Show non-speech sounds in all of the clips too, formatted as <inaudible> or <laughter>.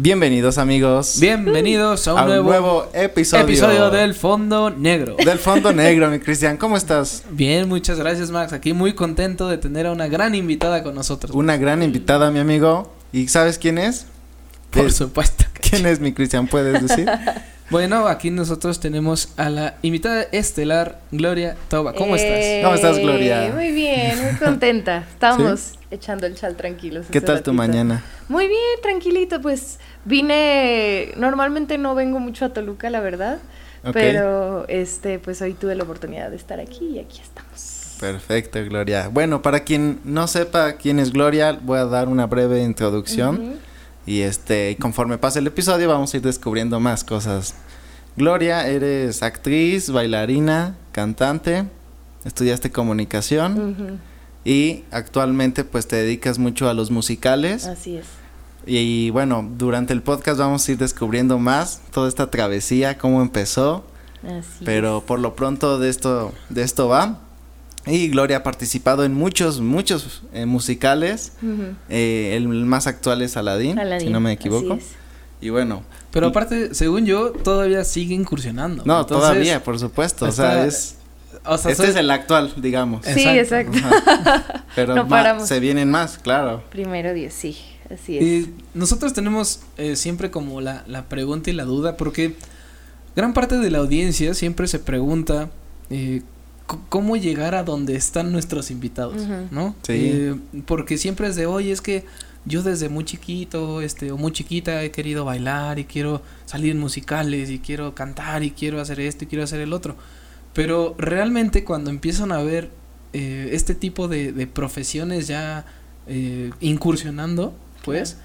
Bienvenidos amigos. Bienvenidos a un, a un nuevo, nuevo episodio. episodio del Fondo Negro. Del Fondo Negro, <laughs> mi Cristian. ¿Cómo estás? Bien, muchas gracias Max. Aquí muy contento de tener a una gran invitada con nosotros. Una gran invitada, mi amigo. ¿Y sabes quién es? Por Es- supuesto. que ¿Quién es mi Cristian? ¿Puedes decir? <laughs> Bueno, aquí nosotros tenemos a la invitada estelar Gloria Toba. ¿Cómo Eh, ¿Cómo estás, Gloria? Muy bien, muy contenta. Estamos echando el chal tranquilos. ¿Qué tal tu ratito. mañana? Muy bien, tranquilito. Pues vine. Normalmente no vengo mucho a Toluca, la verdad. Pero este, pues hoy tuve la oportunidad de estar aquí y aquí estamos. Perfecto, Gloria. Bueno, para quien no sepa quién es Gloria, voy a dar una breve introducción. Ujú. Y este, conforme pase el episodio, vamos a ir descubriendo más cosas. Gloria, eres actriz, bailarina, cantante, estudiaste comunicación Ujú, y actualmente pues te dedicas mucho a los musicales. Así es. Y bueno, durante el podcast vamos a ir descubriendo más toda esta travesía, cómo empezó, Así pero es. por lo pronto de esto, de esto va. Y Gloria ha participado en muchos, muchos eh, musicales. Eh, el más actual es Aladdin, si no me así equivoco. es. Y bueno, Pero Y- aparte, según yo, todavía sigue incursionando. no, Entonces, todavía, por supuesto. O sea, es, O sea, este soy- es el actual, digamos. Sí, Exacto. <laughs> Pero No paramos. se vienen más, claro. Primero Dios, sí. Así es. Y nosotros tenemos eh, siempre como la, la pregunta y la duda, porque gran parte de la audiencia siempre se pregunta eh, cómo llegar a donde están nuestros invitados. ¿no? Sí. Eh, porque siempre es de, oye, es que yo desde muy chiquito, este, o muy chiquita he querido bailar y quiero salir en musicales y quiero cantar y quiero hacer esto y quiero hacer el otro. Pero realmente cuando empiezan a ver eh, este tipo de, de profesiones ya eh, incursionando, pues,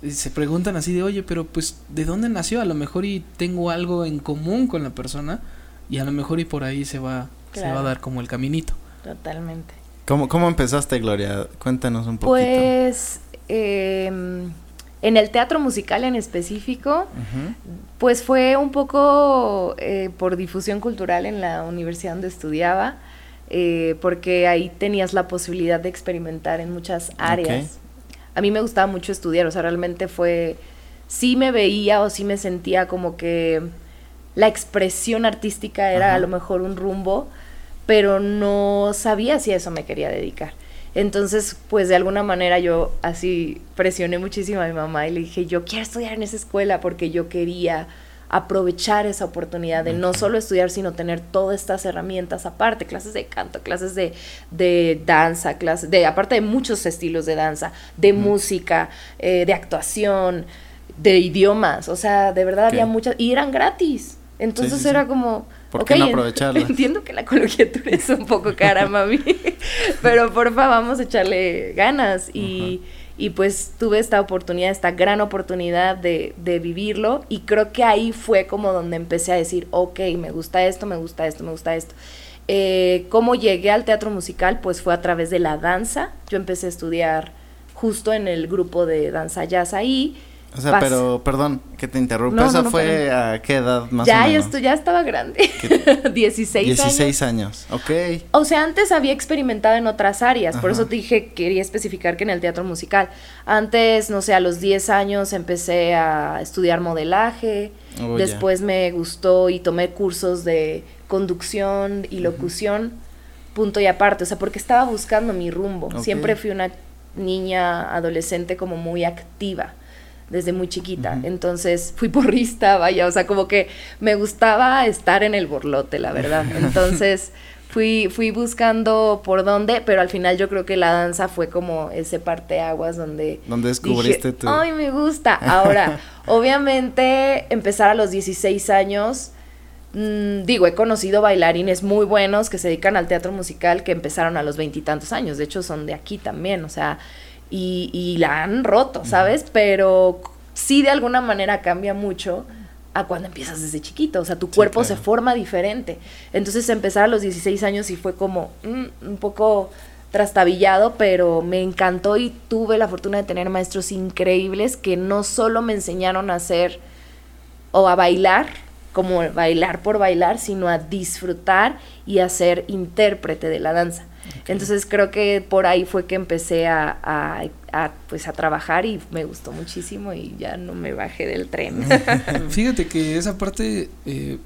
y se preguntan así de, oye, pero pues, ¿de dónde nació? A lo mejor y tengo algo en común con la persona y a lo mejor y por ahí se va, se va a dar como el caminito. Totalmente. ¿Cómo, cómo empezaste, Gloria? Cuéntanos un poquito. Pues em, en el teatro musical en específico, pues fue un poco eh, por difusión cultural en la universidad donde estudiaba, eh, porque ahí tenías la posibilidad de experimentar en muchas áreas. A mí me gustaba mucho estudiar, o sea, realmente fue, sí me veía o sí me sentía como que la expresión artística era a lo mejor un rumbo, pero no sabía si a eso me quería dedicar. Entonces, pues de alguna manera yo así presioné muchísimo a mi mamá y le dije, yo quiero estudiar en esa escuela porque yo quería aprovechar esa oportunidad de no solo estudiar, sino tener todas estas herramientas aparte, clases de canto, clases de, de danza, clases de, aparte de muchos estilos de danza, de música, eh, de actuación, de idiomas, o sea, de verdad había muchas, y eran gratis. Entonces sí, sí. era como, ¿Por ok, qué no aprovecharlas? <laughs> Entiendo que la colegiatura <laughs> es un poco cara, <laughs> mami, pero porfa, vamos a echarle ganas. Y, y pues tuve esta oportunidad, esta gran oportunidad de, de vivirlo. Y creo que ahí fue como donde empecé a decir, ok, me gusta esto, me gusta esto, me gusta esto. Eh, ¿Cómo llegué al teatro musical? Pues fue a través de la danza. Yo empecé a estudiar justo en el grupo de danza jazz ahí. O sea, pero, perdón que te interrumpa. No, ¿Esa no, fue a qué edad más ya, o ya, menos? esto, ya estaba grande. <laughs> 16, años. 16 años. Ok. O sea, antes había experimentado en otras áreas, por eso te dije, quería especificar que en el teatro musical. Antes, no sé, a los 10 años empecé a estudiar modelaje, Oh, ya. después me gustó y tomé cursos de conducción y locución, punto y aparte, o sea, porque estaba buscando mi rumbo. Siempre fui una niña adolescente como muy activa desde muy chiquita. Entonces fui porrista, vaya, o sea, como que me gustaba estar en el borlote, la verdad. <laughs> Entonces fui, fui buscando por dónde, pero al final yo creo que la danza fue como ese parteaguas donde ¿Dónde descubriste dije, tú? Ay, me gusta. Ahora, <laughs> obviamente, empezar a los 16 años. mm, digo, he conocido bailarines muy buenos que se dedican al teatro musical que empezaron a los veintitantos años. De hecho, son de aquí también, o sea, y, y la han roto, ¿sabes? Pero sí de alguna manera cambia mucho a cuando empiezas desde chiquito. O sea, tu Sí, cuerpo se forma diferente. Entonces, empezar a los 16 años y fue como mm, un poco trastabillado, pero me encantó y tuve la fortuna de tener maestros increíbles que no solo me enseñaron a hacer o a bailar, como bailar por bailar, sino a disfrutar y a ser intérprete de la danza. Entonces creo que por ahí fue que empecé a, a, a, pues a trabajar y me gustó muchísimo y ya no me bajé del tren. <laughs> Fíjate que esa parte eh,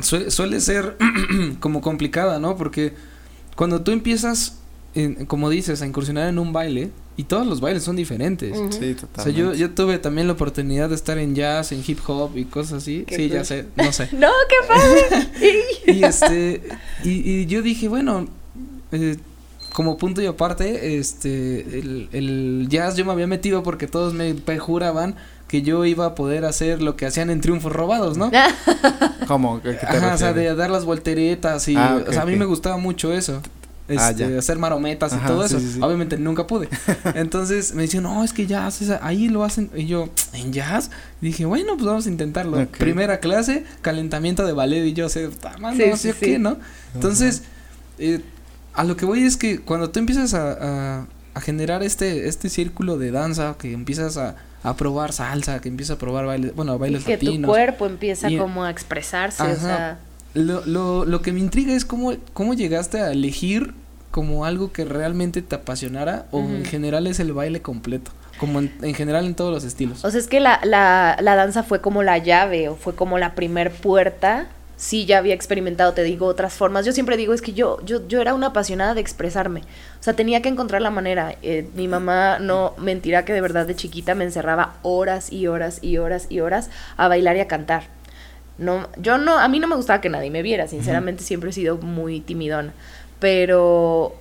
suele, suele ser <clears throat> como complicada, ¿no? Porque cuando tú empiezas, en, como dices, a incursionar en un baile, y todos los bailes son diferentes. Sí, O sea, totalmente. yo, yo tuve también la oportunidad de estar en jazz, en hip hop y cosas así. Qué Sí, ya sé, no sé. <laughs> no, qué padre. <laughs> Y este, y, y yo dije, bueno, eh, como punto y aparte, este, el, el jazz yo me había metido porque todos me juraban que yo iba a poder hacer lo que hacían en Triunfos Robados, ¿no? <laughs> ¿Cómo? ¿A qué te Ajá, o sea, de dar las volteretas y, Ah, o sea, a mí me gustaba mucho eso. Ah, Este, hacer marometas y todo sí, eso. sí, sí. Obviamente nunca pude. <laughs> Entonces me decían, no, es que jazz, es ahí lo hacen. Y yo, ¿en jazz? Y dije, bueno, pues vamos a intentarlo. Primera clase, calentamiento de ballet. Y yo sé, "Ta madre, Sí, no sé qué, ¿no? Entonces, eh, a lo que voy es que cuando tú empiezas a, a, a generar este, este círculo de danza, que empiezas a, a probar salsa, que empiezas a probar bailes, bueno, Y bailes que tu cuerpo empieza Y- como a expresarse, o Ajá. sea, Lo, lo, lo que me intriga es cómo, cómo llegaste a elegir como algo que realmente te apasionara o en general es el baile completo, como en, en general en todos los estilos. o sea, es que la, la, la danza fue como la llave o fue como la primer puerta. Sí, ya había experimentado, te digo, otras formas. Yo siempre digo, es que yo, yo, yo era una apasionada de expresarme. O sea, tenía que encontrar la manera. Eh, mi mamá no mentirá que de verdad de chiquita me encerraba horas y horas y horas y horas a bailar y a cantar. No, yo no, a mí no me gustaba que nadie me viera, sinceramente siempre he sido muy timidona, pero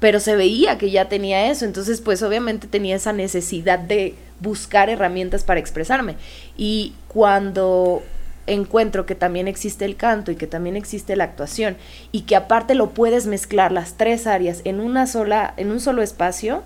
pero se veía que ya tenía eso, entonces pues obviamente tenía esa necesidad de buscar herramientas para expresarme. Y cuando encuentro que también existe el canto y que también existe la actuación y que aparte lo puedes mezclar las tres áreas en una sola en un solo espacio,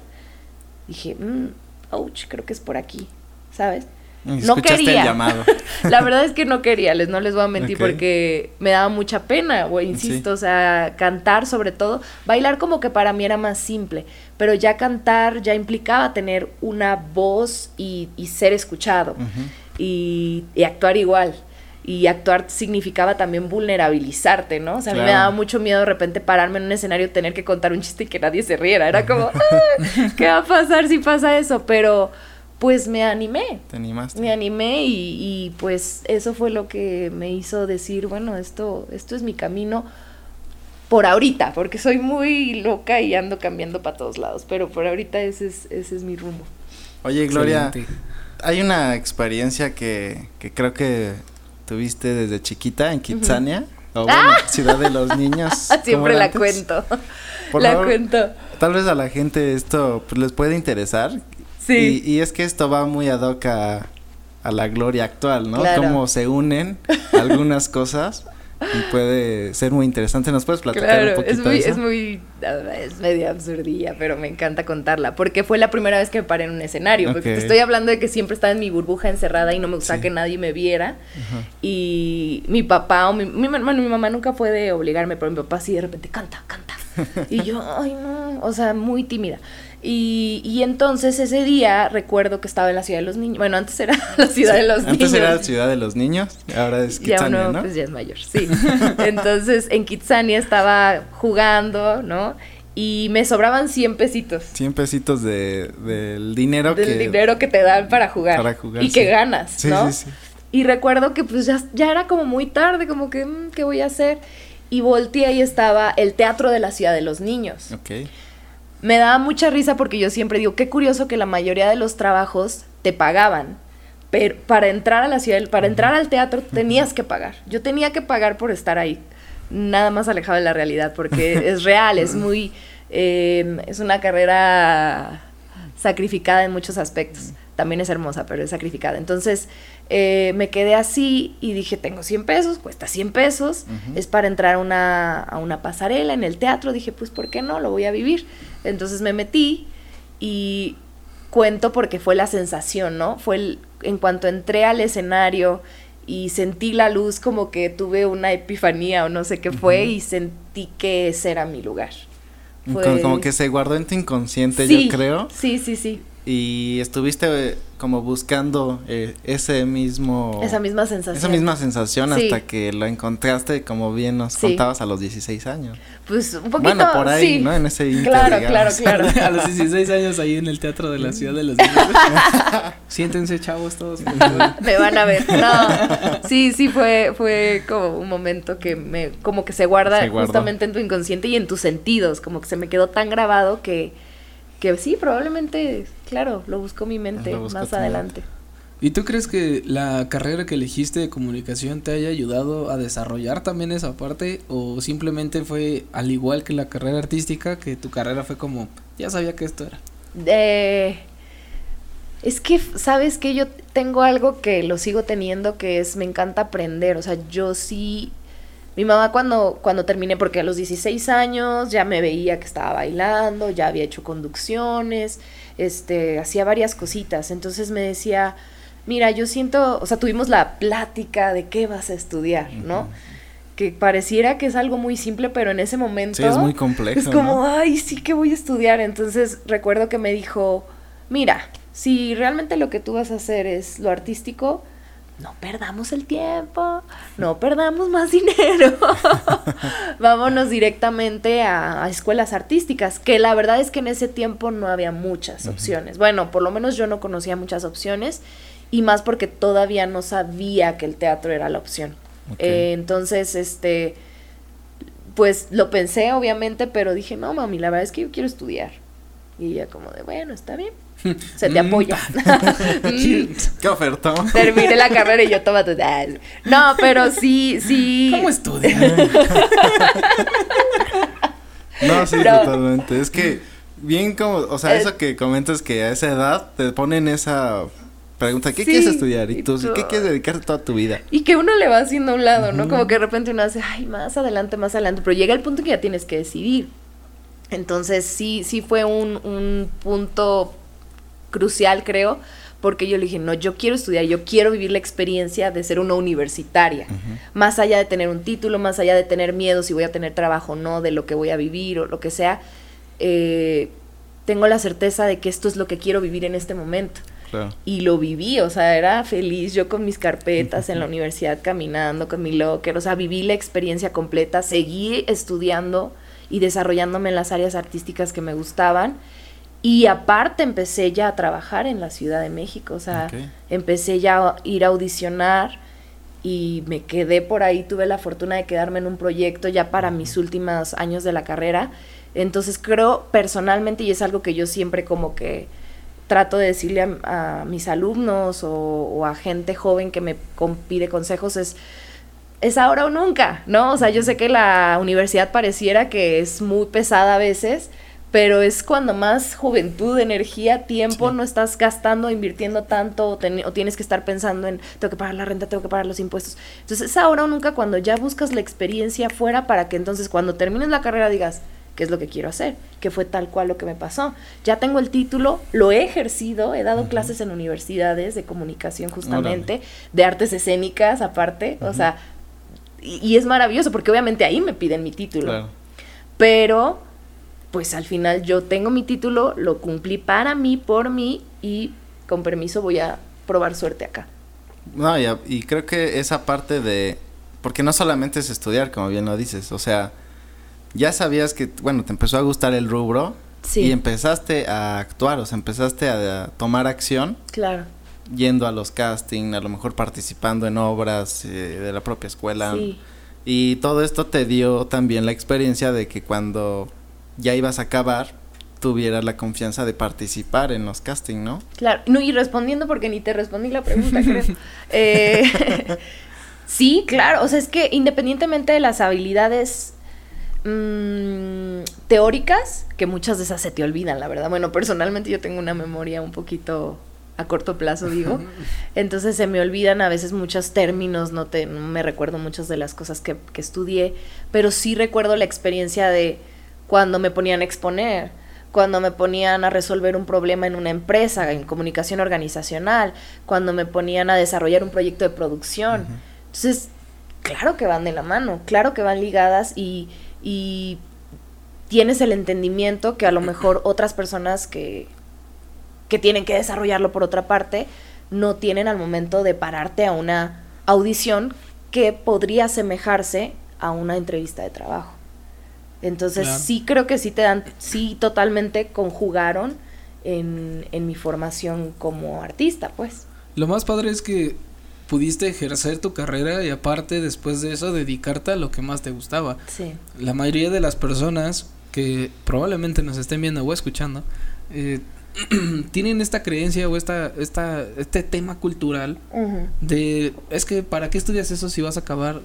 dije, mm, ouch, creo que es por aquí, ¿sabes? No quería. el llamado. <laughs> La verdad es que no quería, les no les voy a mentir Ok. porque me daba mucha pena, güey, insisto, Sí. o sea, cantar sobre todo, bailar como que para mí era más simple, pero ya cantar ya implicaba tener una voz y, y ser escuchado Ujú. y, y actuar igual. Y actuar significaba también vulnerabilizarte, ¿no? O sea, a mí me daba mucho miedo de repente pararme en un escenario, tener que contar un chiste y que nadie se riera. Era como, <laughs> "Ah, ¿qué va a pasar si pasa eso? Pero pues me animé ¿Te animaste? me animé y, y, pues eso fue lo que me hizo decir, bueno, esto, esto es mi camino por ahorita, porque soy muy loca y ando cambiando para todos lados, pero por ahorita ese es, ese es mi rumbo. Oye, Gloria, Excelente. hay una experiencia que, que creo que tuviste desde chiquita en Kitsania. O bueno, Ciudad de los Niños. ¿cómo <laughs> Siempre la antes? cuento, Por la favor, cuento. Tal vez a la gente esto pues, les puede interesar. Sí. Y, y es que esto va muy ad hoc a, a la gloria actual, ¿no? Claro. Cómo se unen <laughs> algunas cosas y puede ser muy interesante. ¿Nos puedes platicar un poquito es muy, de eso? es muy, ah, es medio absurdilla, pero me encanta contarla, porque fue la primera vez que me paré en un escenario, porque te estoy hablando de que siempre estaba en mi burbuja encerrada y no me gustaba Sí. que nadie me viera, y mi papá o mi, mi, bueno, mi mamá nunca fue de obligarme, pero mi papá sí de repente, canta, canta, <laughs> y yo, ay no, o sea, muy tímida. Y, y entonces ese día recuerdo que estaba en la ciudad de los niños, bueno, antes era <laughs> la ciudad de los Antes niños. era Ciudad de los Niños, ahora es Ya Kitsania, uno, ¿no? pues ya es mayor, sí. <laughs> Entonces, en Kitsania estaba jugando, ¿no? Y me sobraban 100 pesitos 100 pesitos de, del dinero del que... dinero que te dan para jugar. Para jugar, y que ganas, Sí, ¿no? sí, sí. Y recuerdo que pues ya, ya era como muy tarde, como que, mm, ¿qué voy a hacer? Y volteé y estaba el Teatro de la Ciudad de los Niños. Ok. Me daba mucha risa porque yo siempre digo, qué curioso que la mayoría de los trabajos te pagaban. Pero para entrar a la ciudad, para entrar al teatro tenías que pagar. Yo tenía que pagar por estar ahí. Nada más alejado de la realidad porque <laughs> es real, es muy... eh, es una carrera sacrificada en muchos aspectos. También es hermosa, pero es sacrificada. Entonces eh, me quedé así y dije, tengo 100 pesos, cuesta 100 pesos, es para entrar a una, a una pasarela en el teatro. Dije, pues, ¿por qué no? Lo voy a vivir. Entonces me metí y cuento porque fue la sensación, ¿no? Fue el- en cuanto entré al escenario y sentí la luz como que tuve una epifanía o no sé qué fue y sentí que ese era mi lugar. Como- Fue- Como que se guardó en tu inconsciente, Sí, yo creo. Sí, sí, sí. Y estuviste eh, como buscando eh, ese mismo... Esa misma sensación. Esa misma sensación Sí. hasta que lo encontraste, como bien nos Sí. contabas, a los 16 años. Pues un poquito, bueno, por ahí, sí. ¿no? En ese inter, Claro, claro, digamos. claro. <laughs> A los 16 años ahí en el Teatro de la Ciudad de los Niños. <laughs> Siéntense, chavos, todos. <laughs> Me van a ver. No. Sí, sí fue fue como un momento que me como que se guarda Se justamente en tu inconsciente y en tus sentidos, como que se me quedó tan grabado que que sí, probablemente, claro, lo buscó mi mente más adelante. ¿Y tú crees que la carrera que elegiste de comunicación te haya ayudado a desarrollar también esa parte? ¿O simplemente fue al igual que la carrera artística, que tu carrera fue como, ya sabía que esto era? Eh, es que, ¿sabes que Yo tengo algo que lo sigo teniendo, que es, me encanta aprender, o sea, yo sí... Mi mamá cuando, cuando terminé, porque a los 16 años ya me veía que estaba bailando, ya había hecho conducciones, este, hacía varias cositas, entonces me decía, mira, yo siento, o sea, tuvimos la plática de qué vas a estudiar, ¿no? Que pareciera que es algo muy simple, pero en ese momento... Sí, es muy complejo. Es como, ¿no? ay, sí que voy a estudiar. Entonces recuerdo que me dijo, mira, si realmente lo que tú vas a hacer es lo artístico, no perdamos el tiempo, no perdamos más dinero. <laughs> Vámonos directamente a, a escuelas artísticas, que la verdad es que en ese tiempo no había muchas opciones. Bueno, por lo menos yo no conocía muchas opciones y más porque todavía no sabía que el teatro era la opción. Eh, entonces, este, pues lo pensé obviamente, pero dije, no, mami, la verdad es que yo quiero estudiar. Y ella como de, bueno, está bien, <laughs> se te Mm, apoya. <laughs> Mm, ¿Qué ofertó? Terminé la carrera y yo toma tu... No, pero sí, sí. ¿Cómo estudias? <laughs> No, sí, No. totalmente. Es que bien como, o sea, Eh. eso que comentas que a esa edad te ponen esa pregunta, ¿qué Sí, quieres estudiar? Y y tú, ¿qué quieres dedicarte toda tu vida? Y que uno le va haciendo a un lado, ¿no? Como que de repente uno hace, ay, más adelante, más adelante, pero llega el punto que ya tienes que decidir. Entonces sí, sí fue un, un punto crucial, creo, porque yo le dije, no, yo quiero estudiar, yo quiero vivir la experiencia de ser una universitaria. Más allá de tener un título, más allá de tener miedo si voy a tener trabajo o no, de lo que voy a vivir o lo que sea, eh, tengo la certeza de que esto es lo que quiero vivir en este momento. Claro. Y lo viví, o sea, era feliz yo con mis carpetas en la <laughs> universidad caminando, con mi locker, o sea, viví la experiencia completa, seguí estudiando y desarrollándome en las áreas artísticas que me gustaban. Y aparte empecé ya a trabajar en la Ciudad de México, o sea, empecé ya a ir a audicionar y me quedé por ahí, tuve la fortuna de quedarme en un proyecto ya para mis últimos años de la carrera. Entonces creo personalmente, y es algo que yo siempre como que trato de decirle a, a mis alumnos o, o a gente joven que me pide consejos, es, es ahora o nunca, ¿no? O sea, yo sé que la universidad pareciera que es muy pesada a veces, pero es cuando más juventud, energía, tiempo Sí. no estás gastando, invirtiendo tanto o, ten- o tienes que estar pensando en tengo que pagar la renta, tengo que pagar los impuestos. Entonces es ahora o nunca cuando ya buscas la experiencia fuera para que entonces cuando termines la carrera digas, ¿qué es lo que quiero hacer? Que fue tal cual lo que me pasó. Ya tengo el título, lo he ejercido, he dado clases en universidades de comunicación justamente, de artes escénicas aparte, o sea, y, y es maravilloso porque obviamente ahí me piden mi título Claro. pero pues al final yo tengo mi título, lo cumplí para mí, por mí y con permiso voy a probar suerte acá. No, y, creo que esa parte de... Porque no solamente es estudiar, como bien lo dices, o sea, ya sabías que, bueno, te empezó a gustar el rubro Sí, y empezaste a actuar, o sea, empezaste a, a tomar acción claro. yendo a los castings, a lo mejor participando en obras eh, de la propia escuela. Sí, Y todo esto te dio también la experiencia de que cuando ya ibas a acabar, tuvieras la confianza de participar en los castings, ¿no? claro. No, y respondiendo porque ni te respondí la pregunta, creo. <laughs> Eh, <laughs> sí, claro. O sea, es que independientemente de las habilidades mm, teóricas, que muchas de esas se te olvidan, la verdad. Bueno, personalmente yo tengo una memoria un poquito a corto plazo, digo. <laughs> Entonces se me olvidan a veces muchos términos, no, te, no me recuerdo muchas de las cosas que, que estudié, pero sí recuerdo la experiencia de cuando me ponían a exponer, cuando me ponían a resolver un problema en una empresa, en comunicación organizacional, cuando me ponían a desarrollar un proyecto de producción. Entonces, claro que van de la mano, claro que van ligadas y, y tienes el entendimiento que a lo mejor <clears throat> otras personas que, que tienen que desarrollarlo por otra parte, no tienen al momento de pararte a una audición que podría asemejarse a una entrevista de trabajo. Entonces Claro. sí creo que sí te dan, sí totalmente conjugaron en, en mi formación como artista, pues. Lo más padre es que pudiste ejercer tu carrera y aparte después de eso dedicarte a lo que más te gustaba. Sí. La mayoría de las personas que probablemente nos estén viendo o escuchando eh, <clears throat> tienen esta creencia o esta, esta, este tema cultural de es que para qué estudias eso si vas a acabar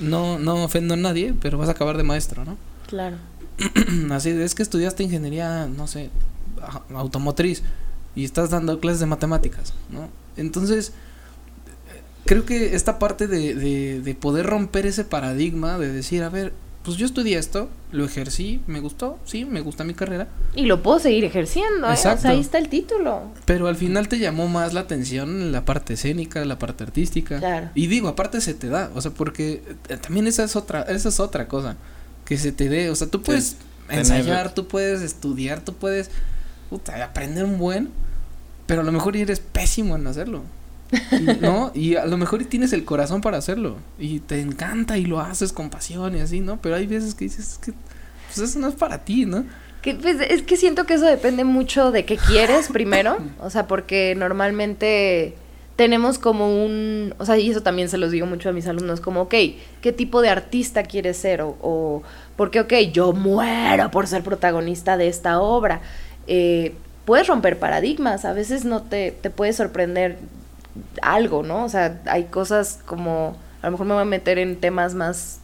no no ofendo a nadie pero vas a acabar de maestro no Claro. <clears throat> así es que estudiaste ingeniería no sé automotriz y estás dando clases de matemáticas no entonces eh, creo que esta parte de, de, de poder romper ese paradigma de decir a ver pues yo estudié esto lo ejercí me gustó sí me gusta mi carrera Y lo puedo seguir ejerciendo, ¿eh? O sea, ahí está el título. pero al final te llamó más la atención la parte escénica la parte artística Claro. Y digo, aparte se te da, o sea, porque eh, también esa es otra, esa es otra cosa, que se te dé, o sea, tú puedes tener- ensayar, tú puedes estudiar, tú puedes puta, aprender un buen, pero a lo mejor eres pésimo en hacerlo. Y- ¿No? Y a lo mejor tienes el corazón para hacerlo y te encanta y lo haces con pasión y así, ¿no? Pero hay veces que dices "Es que pues eso no es para ti, ¿no? Que, pues, es que siento que eso depende mucho de qué quieres <laughs> primero, o sea, porque normalmente tenemos como un, o sea, y eso también se los digo mucho a mis alumnos, como, ok, ¿qué tipo de artista quieres ser? O, o porque, ok, yo muero por ser protagonista de esta obra. Eh, puedes romper paradigmas, a veces no te, te puede sorprender algo, ¿no? O sea, hay cosas como, a lo mejor me voy a meter en temas más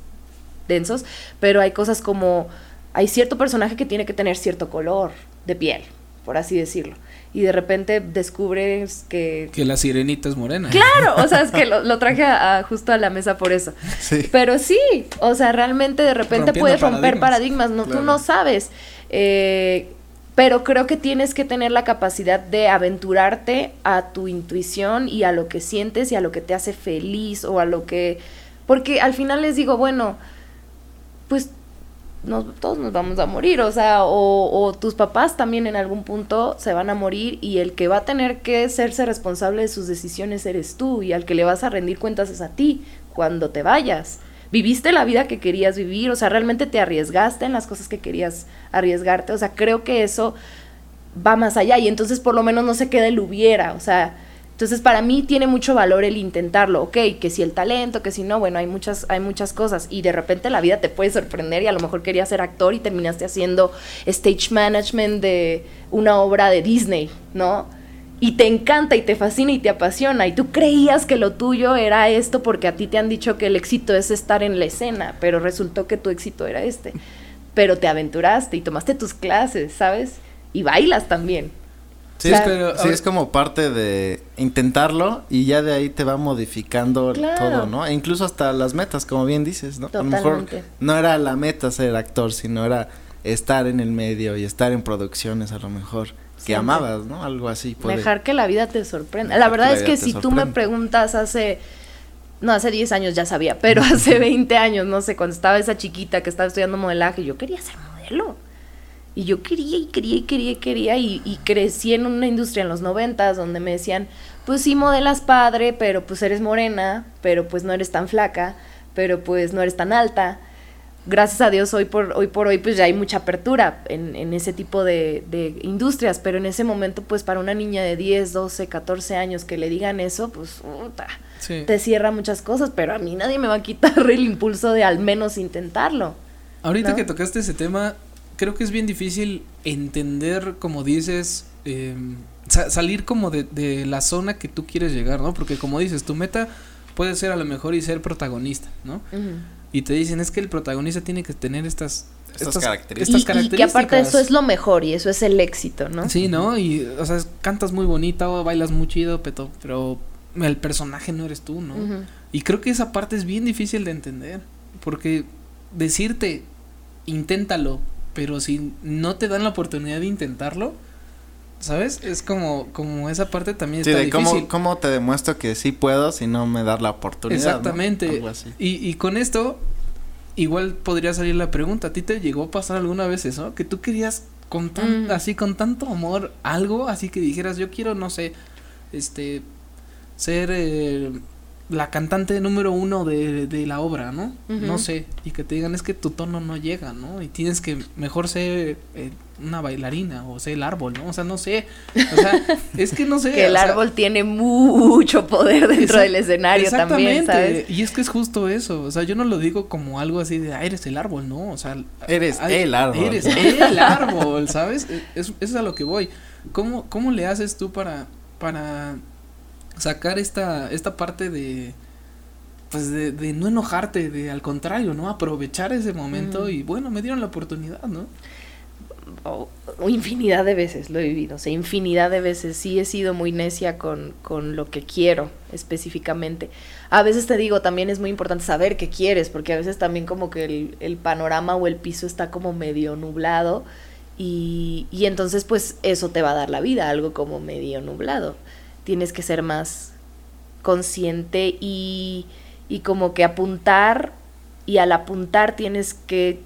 densos, pero hay cosas como, hay cierto personaje que tiene que tener cierto color de piel, por así decirlo. Y de repente descubres que... Que la sirenita es morena. Claro, o sea, es que <laughs> lo, lo traje a- a- justo a la mesa por eso. Sí. Pero sí, o sea, realmente de repente Rompiendo puedes romper paradigmas. paradigmas, no, Claro. tú no sabes. Eh, pero creo que tienes que tener la capacidad de aventurarte a tu intuición y a lo que sientes y a lo que te hace feliz o a lo que... Porque al final les digo, bueno, pues todos nos vamos a morir, o sea, o, o tus papás también en algún punto se van a morir y el que va a tener que serse responsable de sus decisiones eres tú y al que le vas a rendir cuentas es a ti cuando te vayas. Viviste la vida que querías vivir, o sea, realmente te arriesgaste en las cosas que querías arriesgarte, o sea, creo que eso va más allá y entonces por lo menos no se queda el hubiera, o sea, entonces para mí tiene mucho valor el intentarlo, ok, que si el talento, que si no, bueno, hay muchas, hay muchas cosas y de repente la vida te puede sorprender y a lo mejor querías ser actor y terminaste haciendo stage management de una obra de Disney, ¿no? Y te encanta y te fascina y te apasiona y tú creías que lo tuyo era esto porque a ti te han dicho que el éxito es estar en la escena, pero resultó que tu éxito era este. Pero te aventuraste y tomaste tus clases, ¿sabes? Y bailas también. Sí, Claro. es, Pero, sí, a- es como parte de intentarlo y ya de ahí te va modificando Claro. todo, ¿no? E incluso hasta las metas, como bien dices, ¿no? A lo mejor no era la meta ser actor, sino era estar en el medio y estar en producciones a lo mejor que amabas, ¿no? Algo así. Puede. Dejar que la vida te sorprenda. La verdad la es que si tú me preguntas hace, no, hace 10 años ya sabía, pero <laughs> hace 20 años, no sé, cuando estaba esa chiquita que estaba estudiando modelaje, yo quería ser modelo. Y yo quería y quería y quería y quería y, y crecí en una industria en los noventas donde me decían, pues sí modelas padre, pero pues eres morena, pero pues no eres tan flaca, pero pues no eres tan alta. Gracias a Dios hoy por hoy, por hoy pues ya hay mucha apertura en, en ese tipo de, de industrias, pero en ese momento pues para una niña de 10, 12, 14 años que le digan eso, pues Sí. te cierra muchas cosas, pero a mí nadie me va a quitar <laughs> el impulso de al menos intentarlo. Ahorita ¿no? que tocaste ese tema, creo que es bien difícil entender, como dices, eh, sa- salir como de, de la zona que tú quieres llegar, ¿no? Porque como dices, tu meta puede ser a lo mejor y ser protagonista, ¿no? Ujú. Y te dicen, es que el protagonista tiene que tener estas... Estas características. estas y, y que aparte eso es lo mejor y eso es el éxito, ¿no? Sí, ¿no? Y, o sea, es- cantas muy bonita o bailas muy chido, pero, pero el personaje no eres tú, ¿no? Y creo que esa parte es bien difícil de entender. Porque decirte, inténtalo, pero si no te dan la oportunidad de intentarlo, ¿sabes? Es como, como esa parte también Sí, está de difícil. cómo, cómo te demuestro que sí puedo si no me das la oportunidad. ¿no? Exactamente. Algo así. Y, y con esto, igual podría salir la pregunta, ¿a ti te llegó a pasar alguna vez eso? Que tú querías con tan, Mm. así con tanto amor algo, así que dijeras, yo quiero, no sé, este, ser eh, la cantante número uno de, de la obra, ¿no? No sé, y que te digan, es que tu tono no llega, ¿no? Y tienes que mejor ser eh, una bailarina o ser el árbol, ¿no? O sea, no sé, o sea, <laughs> es que no sé. Que el sea, árbol tiene mucho poder dentro del escenario también, ¿sabes? Y es que es justo eso, o sea, yo no lo digo como algo así de, ah, eres el árbol, ¿no? O sea, Eres hay- el árbol. Eres <laughs> el árbol, ¿sabes? Es, eso es a lo que voy. ¿Cómo, cómo le haces tú para, para sacar esta, esta parte de, pues de, de no enojarte, de al contrario, ¿no? Aprovechar ese momento Ujú. y bueno, me dieron la oportunidad, ¿no? o- o infinidad de veces lo he vivido, o sea, infinidad de veces sí he sido muy necia con, con lo que quiero específicamente. A veces te digo, también es muy importante saber qué quieres, porque a veces también como que el, el panorama o el piso está como medio nublado y, y entonces pues eso te va a dar la vida, algo como medio nublado. Tienes que ser más consciente y, y como que apuntar y al apuntar tienes que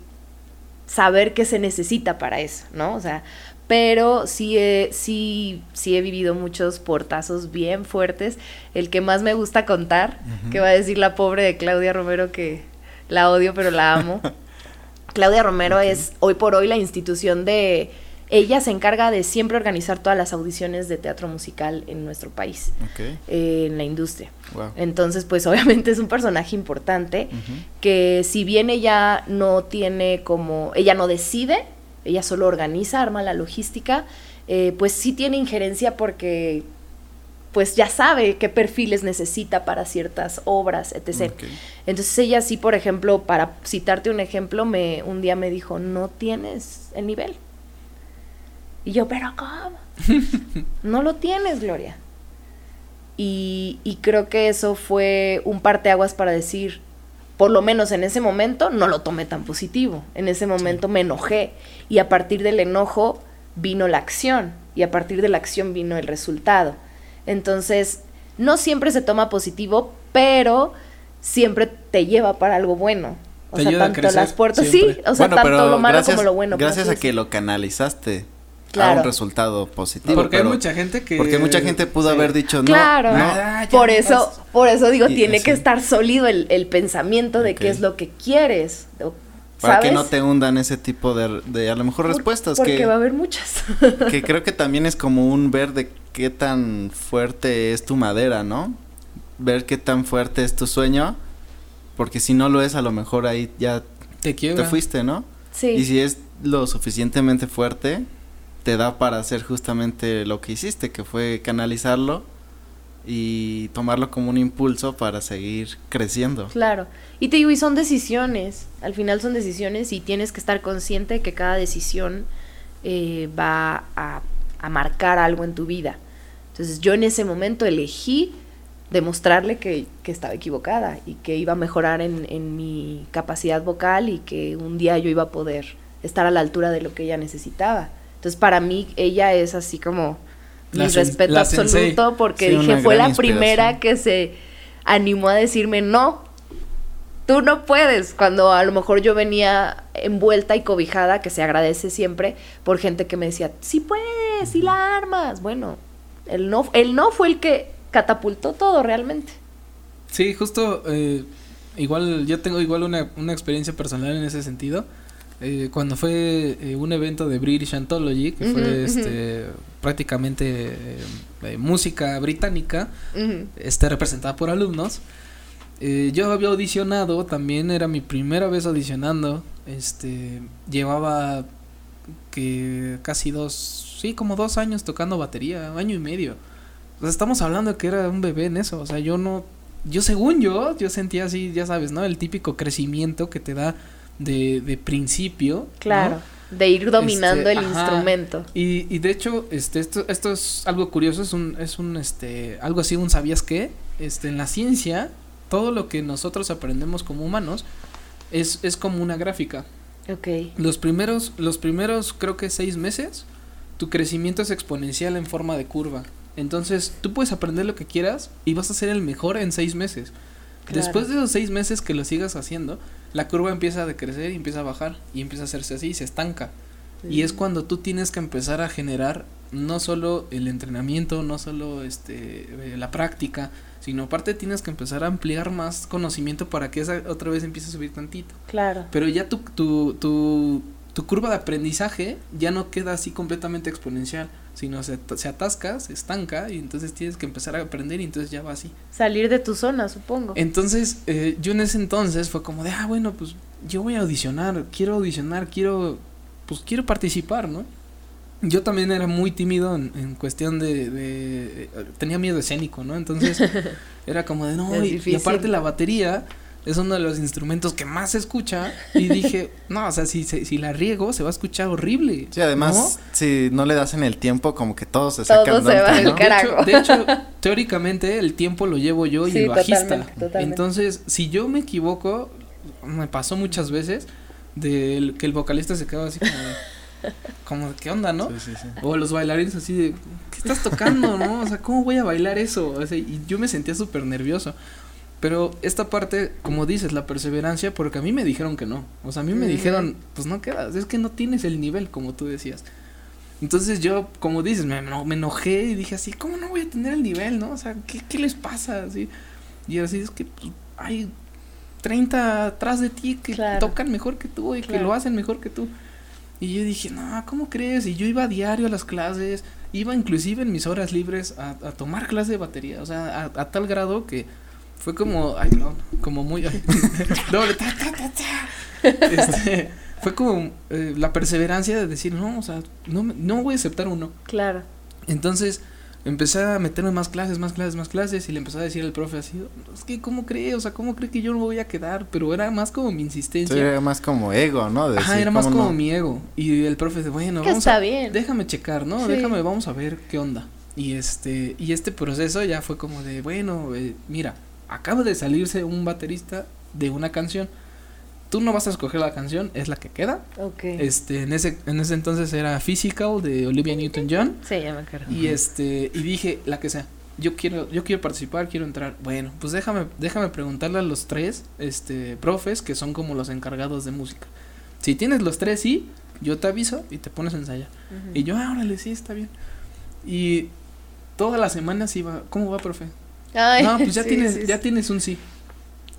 saber qué se necesita para eso, ¿no? O sea, pero sí he, sí, sí he vivido muchos portazos bien fuertes. El que más me gusta contar, que va a decir la pobre de Claudia Romero que la odio pero la amo. <laughs> Claudia Romero es hoy por hoy la institución de... Ella se encarga de siempre organizar todas las audiciones de teatro musical en nuestro país, eh, en la industria. wow. Entonces, pues <laughs> obviamente es un personaje importante que si bien ella no tiene como, ella no decide, ella solo organiza, arma la logística, eh, pues sí tiene injerencia porque pues ya sabe qué perfiles necesita para ciertas obras, etc. Entonces ella sí, por ejemplo, para citarte un ejemplo, me un día me dijo, no tienes el nivel. Y yo, pero ¿cómo? <laughs> no lo tienes, Gloria. Y, y creo que eso fue un parteaguas para decir, por lo menos en ese momento no lo tomé tan positivo. En ese momento me enojé y a partir del enojo vino la acción y a partir de la acción vino el resultado. Entonces, no siempre se toma positivo, pero siempre te lleva para algo bueno. O Te sea, ayuda a tanto crecer las puertas, siempre. sí, o sea, bueno, tanto lo malo gracias, como lo bueno. gracias a que lo canalizaste a un resultado positivo. Porque hay mucha gente que... Porque mucha gente pudo sí. haber dicho no. Claro, no, Ah, ya por eso, vas. por eso digo, Y tiene así. que estar sólido el, el pensamiento de qué es lo que quieres. o- para que no te hundan ese tipo de, de a lo mejor Por- respuestas Porque que, va a haber muchas. <laughs> que creo que también es como un ver de qué tan fuerte es tu madera, ¿no? Ver qué tan fuerte es tu sueño, porque si no lo es, a lo mejor ahí ya Te te fuiste, ¿no? sí. Y si es lo suficientemente fuerte, te da para hacer justamente lo que hiciste, que fue canalizarlo y tomarlo como un impulso para seguir creciendo. Claro. Y te digo, y son decisiones. Al final son decisiones y tienes que estar consciente de que cada decisión eh, va a, a marcar algo en tu vida. Entonces yo en ese momento elegí demostrarle que, que estaba equivocada y que iba a mejorar en, en mi capacidad vocal y que un día yo iba a poder estar a la altura de lo que ella necesitaba. Entonces para mí ella es así como mi respeto sensei. absoluto porque Sí, dije fue la primera que se animó a decirme no, tú no puedes, cuando a lo mejor yo venía envuelta y cobijada, que se agradece siempre, por gente que me decía, sí puedes, sí la armas. Bueno, el no, el no fue el que catapultó todo realmente. Sí, justo, eh, igual, yo tengo igual una, una experiencia personal en ese sentido. Eh, cuando fue eh, un evento de British Anthology, que fue este, prácticamente eh, eh, música británica, Ujú. este, representada por alumnos. Eh, yo había audicionado, también era mi primera vez audicionando. Este, llevaba que casi dos, sí, como dos años tocando batería, año y medio. O sea, estamos hablando de que era un bebé en eso. O sea, yo no, yo según yo, yo sentía así, ya sabes, ¿no? El típico crecimiento que te da de, de principio. ¿no? Claro, de ir dominando Este, el ajá. instrumento. Y, y de hecho, este, esto, esto es algo curioso, es un, es un, este, algo así, un sabías qué, este, en la ciencia, todo lo que nosotros aprendemos como humanos es, es como una gráfica. Ok, Los primeros, los primeros, creo que seis meses, tu crecimiento es exponencial en forma de curva. Entonces, tú puedes aprender lo que quieras y vas a ser el mejor en seis meses. Claro. Después de esos seis meses que lo sigas haciendo, la curva empieza a decrecer y empieza a bajar y empieza a hacerse así y se estanca. Y es cuando tú tienes que empezar a generar no solo el entrenamiento, no solo este eh, la práctica, sino aparte tienes que empezar a ampliar más conocimiento para que esa otra vez empiece a subir tantito. Claro. Pero ya tu, tu, tu, tu curva de aprendizaje ya no queda así completamente exponencial, sino se, se atasca, se estanca y entonces tienes que empezar a aprender y entonces ya va así. Salir de tu zona, supongo. Entonces, eh, yo en ese entonces fue como de, ah, bueno, pues yo voy a audicionar, quiero audicionar, quiero, pues quiero participar, ¿no? Yo también era muy tímido en, en cuestión de, de, eh, tenía miedo escénico, ¿no? Entonces <laughs> era como de, no, y, aparte la batería es uno de los instrumentos que más se escucha y dije, <laughs> no, o sea, si, si, si la riego se va a escuchar horrible. Sí, además, ¿no? si no le das en el tiempo, como que todos se Todo sacan se de va onda, al ¿no? carajo. De hecho, de hecho, teóricamente el tiempo lo llevo yo y Sí, el bajista. totalmente, totalmente. Entonces, si yo me equivoco, me pasó muchas veces de que el vocalista se quedaba así como de, <laughs> como ¿qué onda, no? Sí, sí, sí. O los bailarines así de, ¿qué estás tocando, no? O sea, ¿cómo voy a bailar eso? O sea, y yo me sentía súper nervioso. Pero esta parte, como dices, la perseverancia, porque a mí me dijeron que no. O sea, a mí me dijeron, pues no quedas, es que no tienes el nivel, como tú decías. Entonces yo, como dices, me, me enojé y dije así, ¿cómo no voy a tener el nivel, no? O sea, ¿qué, qué les pasa? Así, y así es que pues, hay 30 atrás de ti que Claro. tocan mejor que tú y que lo hacen mejor que tú. Y yo dije, no, ¿cómo crees? Y yo iba a diario a las clases, iba inclusive en mis horas libres a, a tomar clase de batería, o sea, a, a tal grado que fue como, ay, no, como muy, <laughs> doble, ta, ta, ta, ta. Este, fue como eh, la perseverancia de decir, no, o sea, no, me- no voy a aceptar uno. Claro. Entonces empecé a meterme más clases, más clases, más clases y le empecé a decir al profe así, es que ¿cómo cree? O sea, ¿cómo cree que yo no voy a quedar? Pero era más como mi insistencia. Sí, era más como ego, ¿no? De Ajá, decir, era más ¿cómo como no? mi ego. Y el profe de, bueno, Que vamos está a, bien. déjame checar, ¿no? Sí. Déjame, vamos a ver qué onda. Y este, y este proceso ya fue como de, bueno, eh, mira, acaba de salirse un baterista de una canción. Tú no vas a escoger la canción, es la que queda. Ok. Este, en ese, en ese entonces era Physical de Olivia Newton-John. Sí, ya me acuerdo. Y este, y dije, la que sea, yo quiero, yo quiero participar, quiero entrar. Bueno, pues déjame, déjame preguntarle a los tres, este, profes que son como los encargados de música. Si tienes los tres, sí, yo te aviso y te pones a ensayar. Y yo, ah, órale, sí, está bien. Y todas las semanas iba, ¿cómo va, profe? Ay, No, pues ya sí, tienes, sí, ya sí. tienes un sí.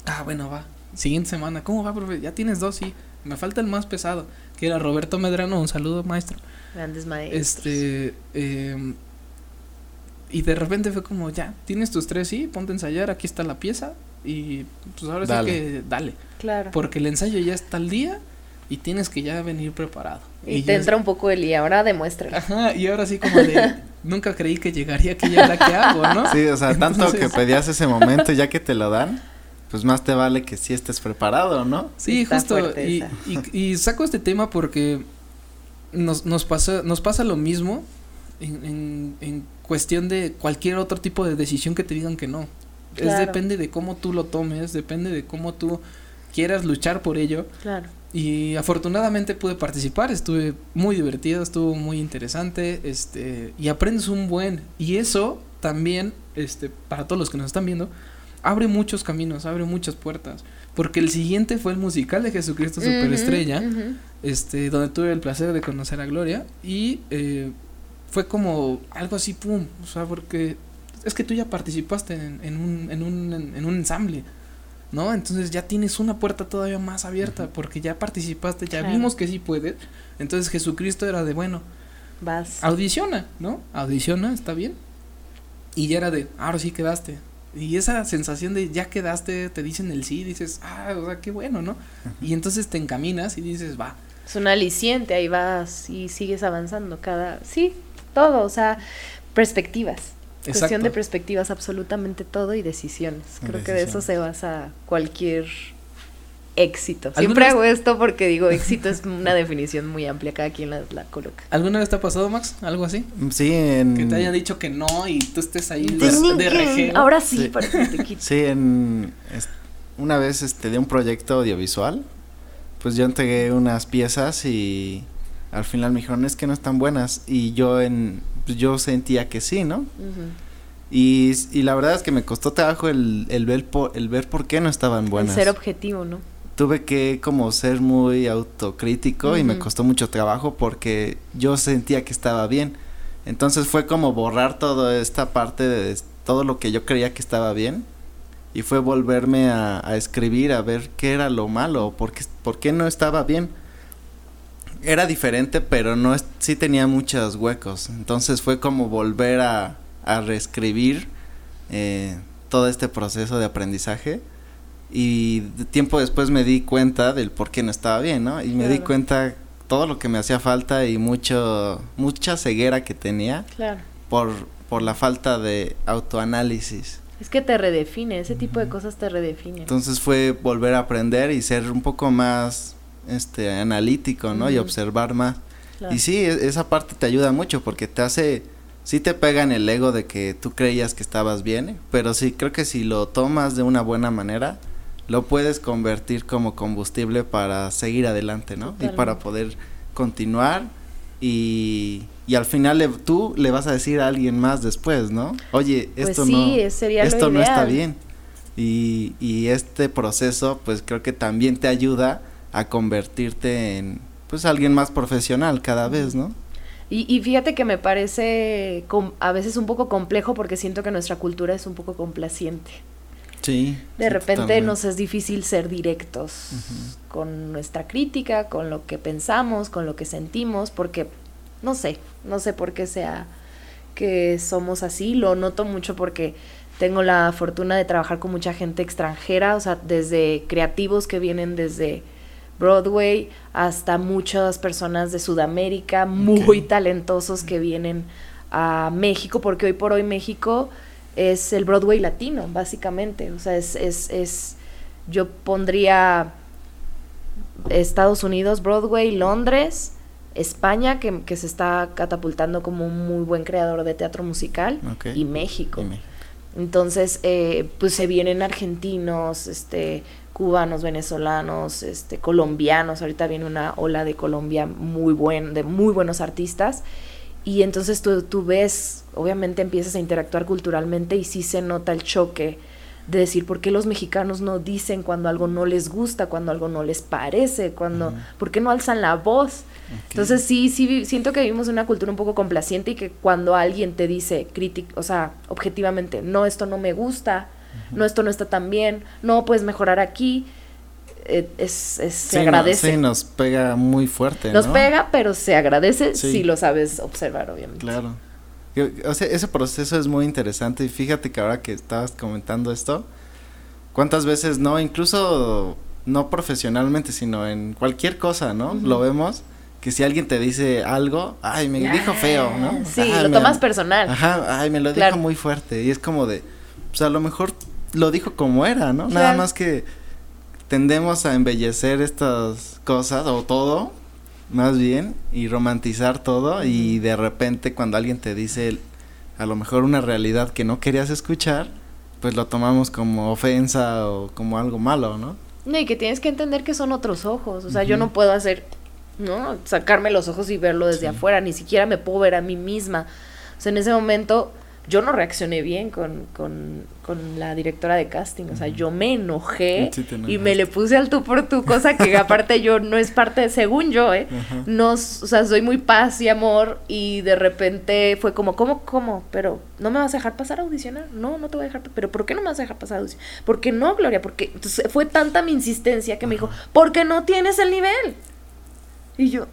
Ah, bueno, va. Siguiente semana, ¿cómo va, profe? Ya tienes dos sí. Me falta el más pesado, que era Roberto Medrano, un saludo, maestro. Grandes maestros. Este, em, y de repente fue como, ya, tienes tus tres, sí, ponte a ensayar, aquí está la pieza, y pues ahora Dale. sí que dale, Claro. porque el ensayo ya está al día y tienes que ya venir preparado. Y, te es- entra un poco el y ahora demuéstralo. Ajá, y ahora sí como de, <laughs> nunca creí que llegaría aquí ya la que hago, ¿no? <laughs> Sí, o sea, tanto que pedías ese momento, ya que te lo dan, pues más te vale que sí estés preparado, ¿no? Sí, Está justo. Y, esa. y, y saco este tema porque nos, nos pasa, nos pasa lo mismo en, en, en cuestión de cualquier otro tipo de decisión que te digan que no. Es depende de cómo tú lo tomes, depende de cómo tú quieras luchar por ello. Claro. Y afortunadamente pude participar, estuve muy divertido, estuvo muy interesante, este, y aprendes un buen. Y eso también, este, para todos los que nos están viendo, abre muchos caminos, abre muchas puertas. Porque el siguiente fue el musical de Jesucristo Superestrella, este, donde tuve el placer de conocer a Gloria, y eh, fue como algo así, pum, o sea, porque es que tú ya participaste en, en un, en, un, en un ensamble. ¿No? Entonces ya tienes una puerta todavía más abierta porque ya participaste, ya Claro. vimos que sí puedes. Entonces Jesucristo era de, bueno, Vas. audiciona, ¿no? Audiciona, está bien. Y ya era de, ahora sí quedaste. Y esa sensación de ya quedaste, te dicen el sí, dices, ah, o sea, qué bueno, ¿no? Y entonces te encaminas y dices, va. Es un aliciente, ahí vas y sigues avanzando cada... Sí, todo, o sea, perspectivas. Cuestión Exacto. de perspectivas, absolutamente todo y decisiones. Creo que de eso se basa cualquier éxito. ¿Alguna Siempre hago esto porque digo, éxito es una definición muy amplia, cada quien la, la coloca. ¿Alguna vez te ha pasado, Max? ¿Algo así? Sí, en... Que te hayan dicho que no y tú estés ahí de, de. Ahora sí, Sí. para que te quite. Sí, en... una vez, este, de un proyecto audiovisual, pues yo entregué unas piezas y al final me dijeron, es que no están buenas, y yo en... pues yo sentía que sí, ¿no? Y, y la verdad es que me costó trabajo el, el, ver, por, el ver por qué no estaban El buenas. ser objetivo, ¿no? tuve que como ser muy autocrítico y me costó mucho trabajo porque yo sentía que estaba bien. Entonces fue como borrar toda esta parte de todo lo que yo creía que estaba bien y fue volverme a, a escribir a ver qué era lo malo, por qué, por qué no estaba bien. Era diferente, pero no es, sí tenía muchos huecos. Entonces fue como volver a, a reescribir eh, todo este proceso de aprendizaje y tiempo después me di cuenta del por qué no estaba bien, ¿no? Y me di cuenta todo lo que me hacía falta y mucho mucha ceguera que tenía Claro. por por la falta de autoanálisis. Es que te redefine, ese tipo de cosas te redefinen. Entonces fue volver a aprender y ser un poco más este analítico, ¿no? Y observar más. Claro. Y sí, e- esa parte te ayuda mucho porque te hace sí te pega en el ego de que tú creías que estabas bien, pero sí creo que si lo tomas de una buena manera lo puedes convertir como combustible para seguir adelante, ¿no? Y para poder continuar y, y al final le- tú le vas a decir a alguien más después, ¿no? Oye, Pues esto sí, no sería esto no está bien. Y, y este proceso pues creo que también te ayuda a convertirte en pues alguien más profesional cada vez, ¿no? Y, y fíjate que me parece a veces un poco complejo porque siento que nuestra cultura es un poco complaciente. Sí. De sí, repente nos es difícil ser directos con nuestra crítica, con lo que pensamos, con lo que sentimos, porque no sé, no sé por qué sea que somos así, lo noto mucho porque tengo la fortuna de trabajar con mucha gente extranjera, o sea, desde creativos que vienen desde Broadway hasta muchas personas de Sudamérica muy Ok. talentosos que vienen a México, porque hoy por hoy México es el Broadway latino, básicamente. O sea, es, es, es yo pondría Estados Unidos, Broadway, Londres, España, que, que se está catapultando como un muy buen creador de teatro musical, Ok. y México. Y México. Entonces, eh, pues se vienen argentinos, este, cubanos, venezolanos, este, colombianos. Ahorita viene una ola de Colombia muy buen, de muy buenos artistas. Y entonces tú, tú ves, obviamente empiezas a interactuar culturalmente y sí se nota el choque de decir por qué los mexicanos no dicen cuando algo no les gusta, cuando algo no les parece, cuando, por qué no alzan la voz. Ok. Entonces sí, sí, siento que vivimos una cultura un poco complaciente y que cuando alguien te dice crítico, o sea, objetivamente, no, esto no me gusta, no, esto no está tan bien, no, puedes mejorar aquí, eh, es, es- se no- agradece. sí, nos pega muy fuerte, Nos ¿no? pega, pero se agradece Sí. si lo sabes observar, obviamente. Claro. Yo- O sea, ese proceso es muy interesante y fíjate que ahora que estabas comentando esto, cuántas veces no, incluso no profesionalmente, sino en cualquier cosa, ¿no? Lo vemos que si alguien te dice algo, ay, me dijo feo, ¿no? Sí, Ay, lo me- tomas personal. Ajá, ay, me lo Claro. dijo muy fuerte y es como de, pues a lo mejor lo dijo como era, ¿no? Nada más que tendemos a embellecer estas cosas o todo, más bien, y romantizar todo y de repente cuando alguien te dice a lo mejor una realidad que no querías escuchar, pues lo tomamos como ofensa o como algo malo, ¿no? No, y que tienes que entender que son otros ojos. O sea, yo no puedo hacer, ¿no? Sacarme los ojos y verlo desde Sí. afuera. Ni siquiera me puedo ver a mí misma. O sea, en ese momento yo no reaccioné bien con, con, con la directora de casting. O sea, yo me enojé Sí y me le puse al tú por tu cosa que <laughs> aparte yo no es parte, según yo, ¿eh? No, o sea, soy muy paz y amor y de repente fue como, ¿cómo, cómo? Pero no me vas a dejar pasar a audicionar. No, no te voy a dejar, pero ¿por qué no me vas a dejar pasar a audicionar? ¿Por qué no, Gloria? Porque entonces fue tanta mi insistencia que me dijo, porque no tienes el nivel. Y yo,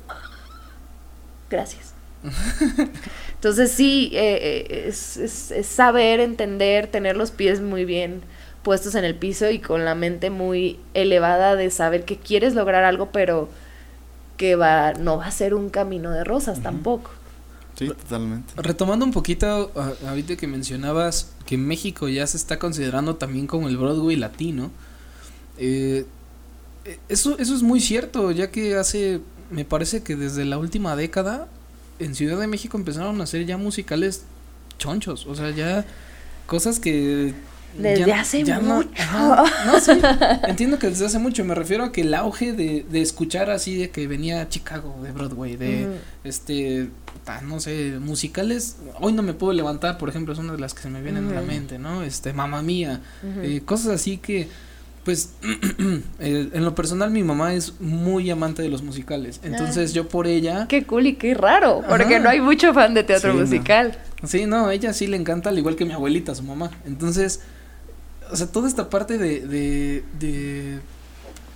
gracias. <laughs> Entonces sí, eh, eh, es, es- es saber, entender, tener los pies muy bien puestos en el piso y con la mente muy elevada de saber que quieres lograr algo, pero que va, no va a ser un camino de rosas tampoco. Sí, totalmente. Retomando un poquito, ahorita que mencionabas que México ya se está considerando también como el Broadway latino, eh, eso, eso es muy cierto, ya que hace, me parece que desde la última década, en Ciudad de México empezaron a hacer ya musicales chonchos, o sea, ya cosas que... Desde ya- hace ya no- mucho. ajá, no, sí, entiendo que desde hace mucho, me refiero a que el auge de, de escuchar así de que venía Chicago de Broadway, de este, puta, no sé, musicales, hoy no me puedo levantar, por ejemplo, es una de las que se me vienen a la mente, ¿no? Este, mamá mía, eh, cosas así que, Pues <clears throat> eh, en lo personal mi mamá es muy amante de los musicales, entonces yo por ella... Qué cool y qué raro, porque Ajá. no hay mucho fan de teatro Sí, no. musical. Sí, no, a ella sí le encanta, al igual que mi abuelita, su mamá. Entonces, o sea, toda esta parte de, de, de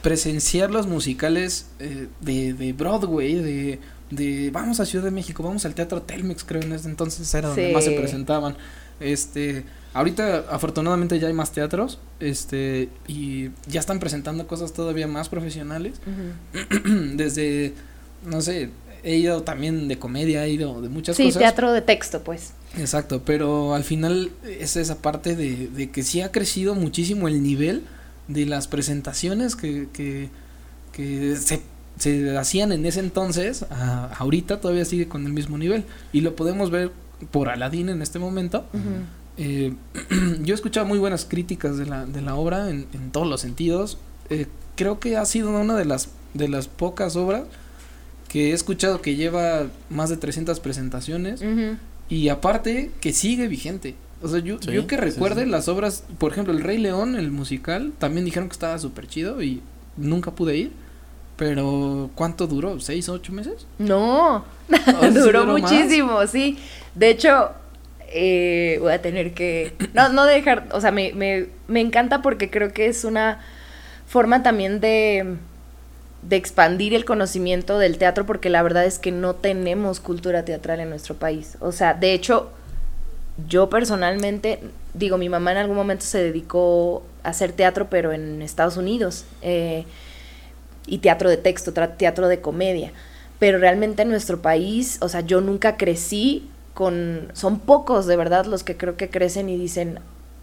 presenciar los musicales eh, de, de Broadway, de, de vamos a Ciudad de México, vamos al Teatro Telmex, creo en ese entonces era donde Sí. más se presentaban. Este, ahorita afortunadamente ya hay más teatros, este, y ya están presentando cosas todavía más profesionales. <clears throat> Desde, no sé, he ido también de comedia, he ido de muchas Sí, cosas. teatro de texto, pues. Exacto, pero al final es esa parte de, de que sí ha crecido muchísimo el nivel de las presentaciones que, que, que se, se hacían en ese entonces, a- ahorita todavía sigue con el mismo nivel. Y lo podemos ver por Aladdin en este momento. Eh, <clears throat> yo he escuchado muy buenas críticas de la, de la obra en, en todos los sentidos. Eh, creo que ha sido una de las, de las pocas obras que he escuchado que lleva más de 300 presentaciones. Y aparte, que sigue vigente. O sea, yo, Sí, yo que recuerde sí. las obras, por ejemplo, El Rey León, el musical, también dijeron que estaba súper chido y nunca pude ir. Pero, ¿cuánto duró? ¿Seis, ocho meses? No, ¿O <laughs> sí duró más? muchísimo, sí. De hecho, eh, voy a tener que... No, no dejar, o sea, me, me, me encanta porque creo que es una forma también de, de expandir el conocimiento del teatro porque la verdad es que no tenemos cultura teatral en nuestro país. O sea, de hecho, yo personalmente, digo, mi mamá en algún momento se dedicó a hacer teatro, pero en Estados Unidos. eh, y teatro de texto, teatro de comedia. Pero realmente en nuestro país, o sea, yo nunca crecí con... Son pocos, de verdad, los que creo que crecen y dicen,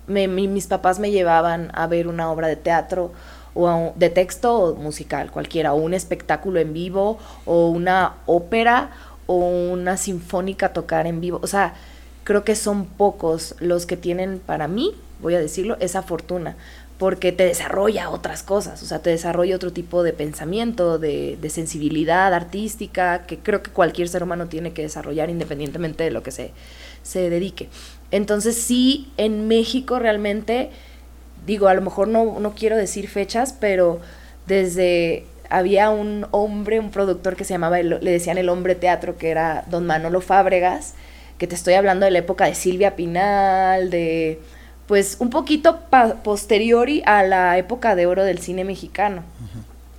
me- mi- mis papás me llevaban a ver una obra de teatro o de texto o musical, cualquiera, o un espectáculo en vivo, o una ópera, o una sinfónica tocar en vivo. O sea, creo que son pocos los que tienen, para mí, voy a decirlo, esa fortuna, porque te desarrolla otras cosas, o sea, te desarrolla otro tipo de pensamiento, de, sensibilidad artística, que creo que cualquier ser humano tiene que desarrollar independientemente de lo que se, se dedique. Entonces sí, en México realmente, digo, a lo mejor no, no quiero decir fechas, pero desde había un hombre, un productor que se llamaba, le decían el hombre teatro, que era don Manolo Fábregas, que te estoy hablando de la época de Silvia Pinal, de pues un poquito posteriori a la época de oro del cine mexicano.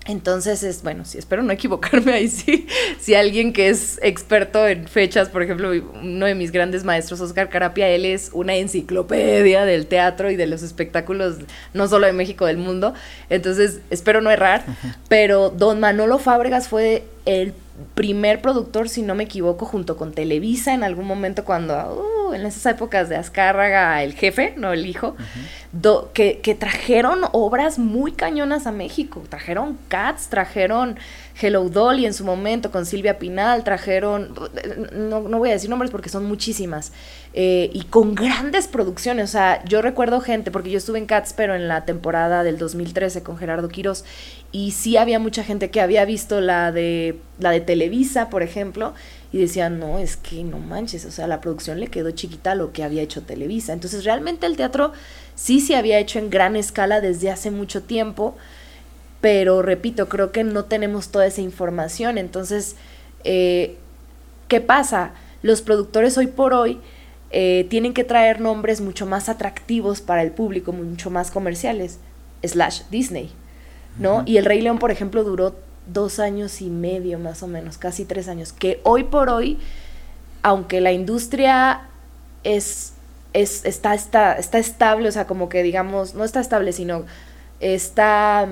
Entonces es, bueno, sí, espero no equivocarme <laughs> ahí, sí. Si alguien que es experto en fechas, por ejemplo, uno de mis grandes maestros, Oscar Carapia, él es una enciclopedia del teatro y de los espectáculos, no solo de México, del mundo. Entonces, espero no errar. Pero don Manolo Fábregas fue el primer productor, si no me equivoco, junto con Televisa en algún momento cuando, uh, en esas épocas de Azcárraga, el jefe, no el hijo, do- que, que trajeron obras muy cañonas a México. Trajeron Cats, trajeron Hello Dolly en su momento con Silvia Pinal, trajeron, no, no voy a decir nombres porque son muchísimas, eh, y con grandes producciones. O sea, yo recuerdo gente, porque yo estuve en Cats, pero en la temporada del 2013 con Gerardo Quiros, y sí había mucha gente que había visto la de, la de Televisa, por ejemplo, y decían, no, es que no manches, o sea, la producción le quedó chiquita a lo que había hecho Televisa. Entonces, realmente el teatro sí se había hecho en gran escala desde hace mucho tiempo, pero repito, creo que no tenemos toda esa información. Entonces, eh, ¿qué pasa? Los productores hoy por hoy eh, tienen que traer nombres mucho más atractivos para el público, mucho más comerciales, slash Disney, ¿no? Y el Rey León, por ejemplo, duró dos años y medio más o menos, casi tres años, que hoy por hoy, aunque la industria es, es está, está, está estable, o sea, como que digamos, no está estable, sino está,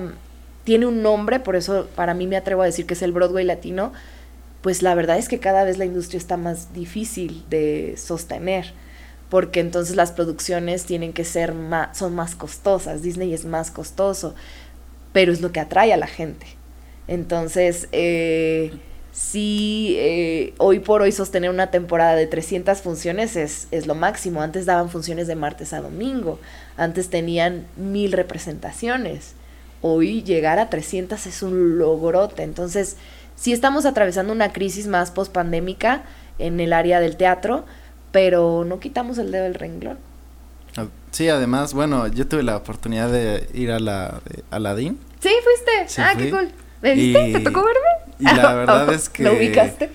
tiene un nombre, por eso para mí me atrevo a decir que es el Broadway latino, pues la verdad es que cada vez la industria está más difícil de sostener, porque entonces las producciones tienen que ser más, son más costosas, Disney es más costoso, pero es lo que atrae a la gente. Entonces, eh, sí, eh, hoy por hoy sostener una temporada de 300 funciones es, es lo máximo. Antes daban funciones de martes a domingo, antes tenían mil representaciones. Hoy llegar a 300 es un logrote. Entonces, sí estamos atravesando una crisis más pospandémica en el área del teatro, pero no quitamos el dedo del renglón. Sí, además, bueno, yo tuve la oportunidad de ir a la de Aladdin. Sí, fuiste. Sí, ah, fui. qué cool. ¿Me viste? Y- ¿Te tocó verme? Y la <laughs> verdad es que ¿Lo ubicaste?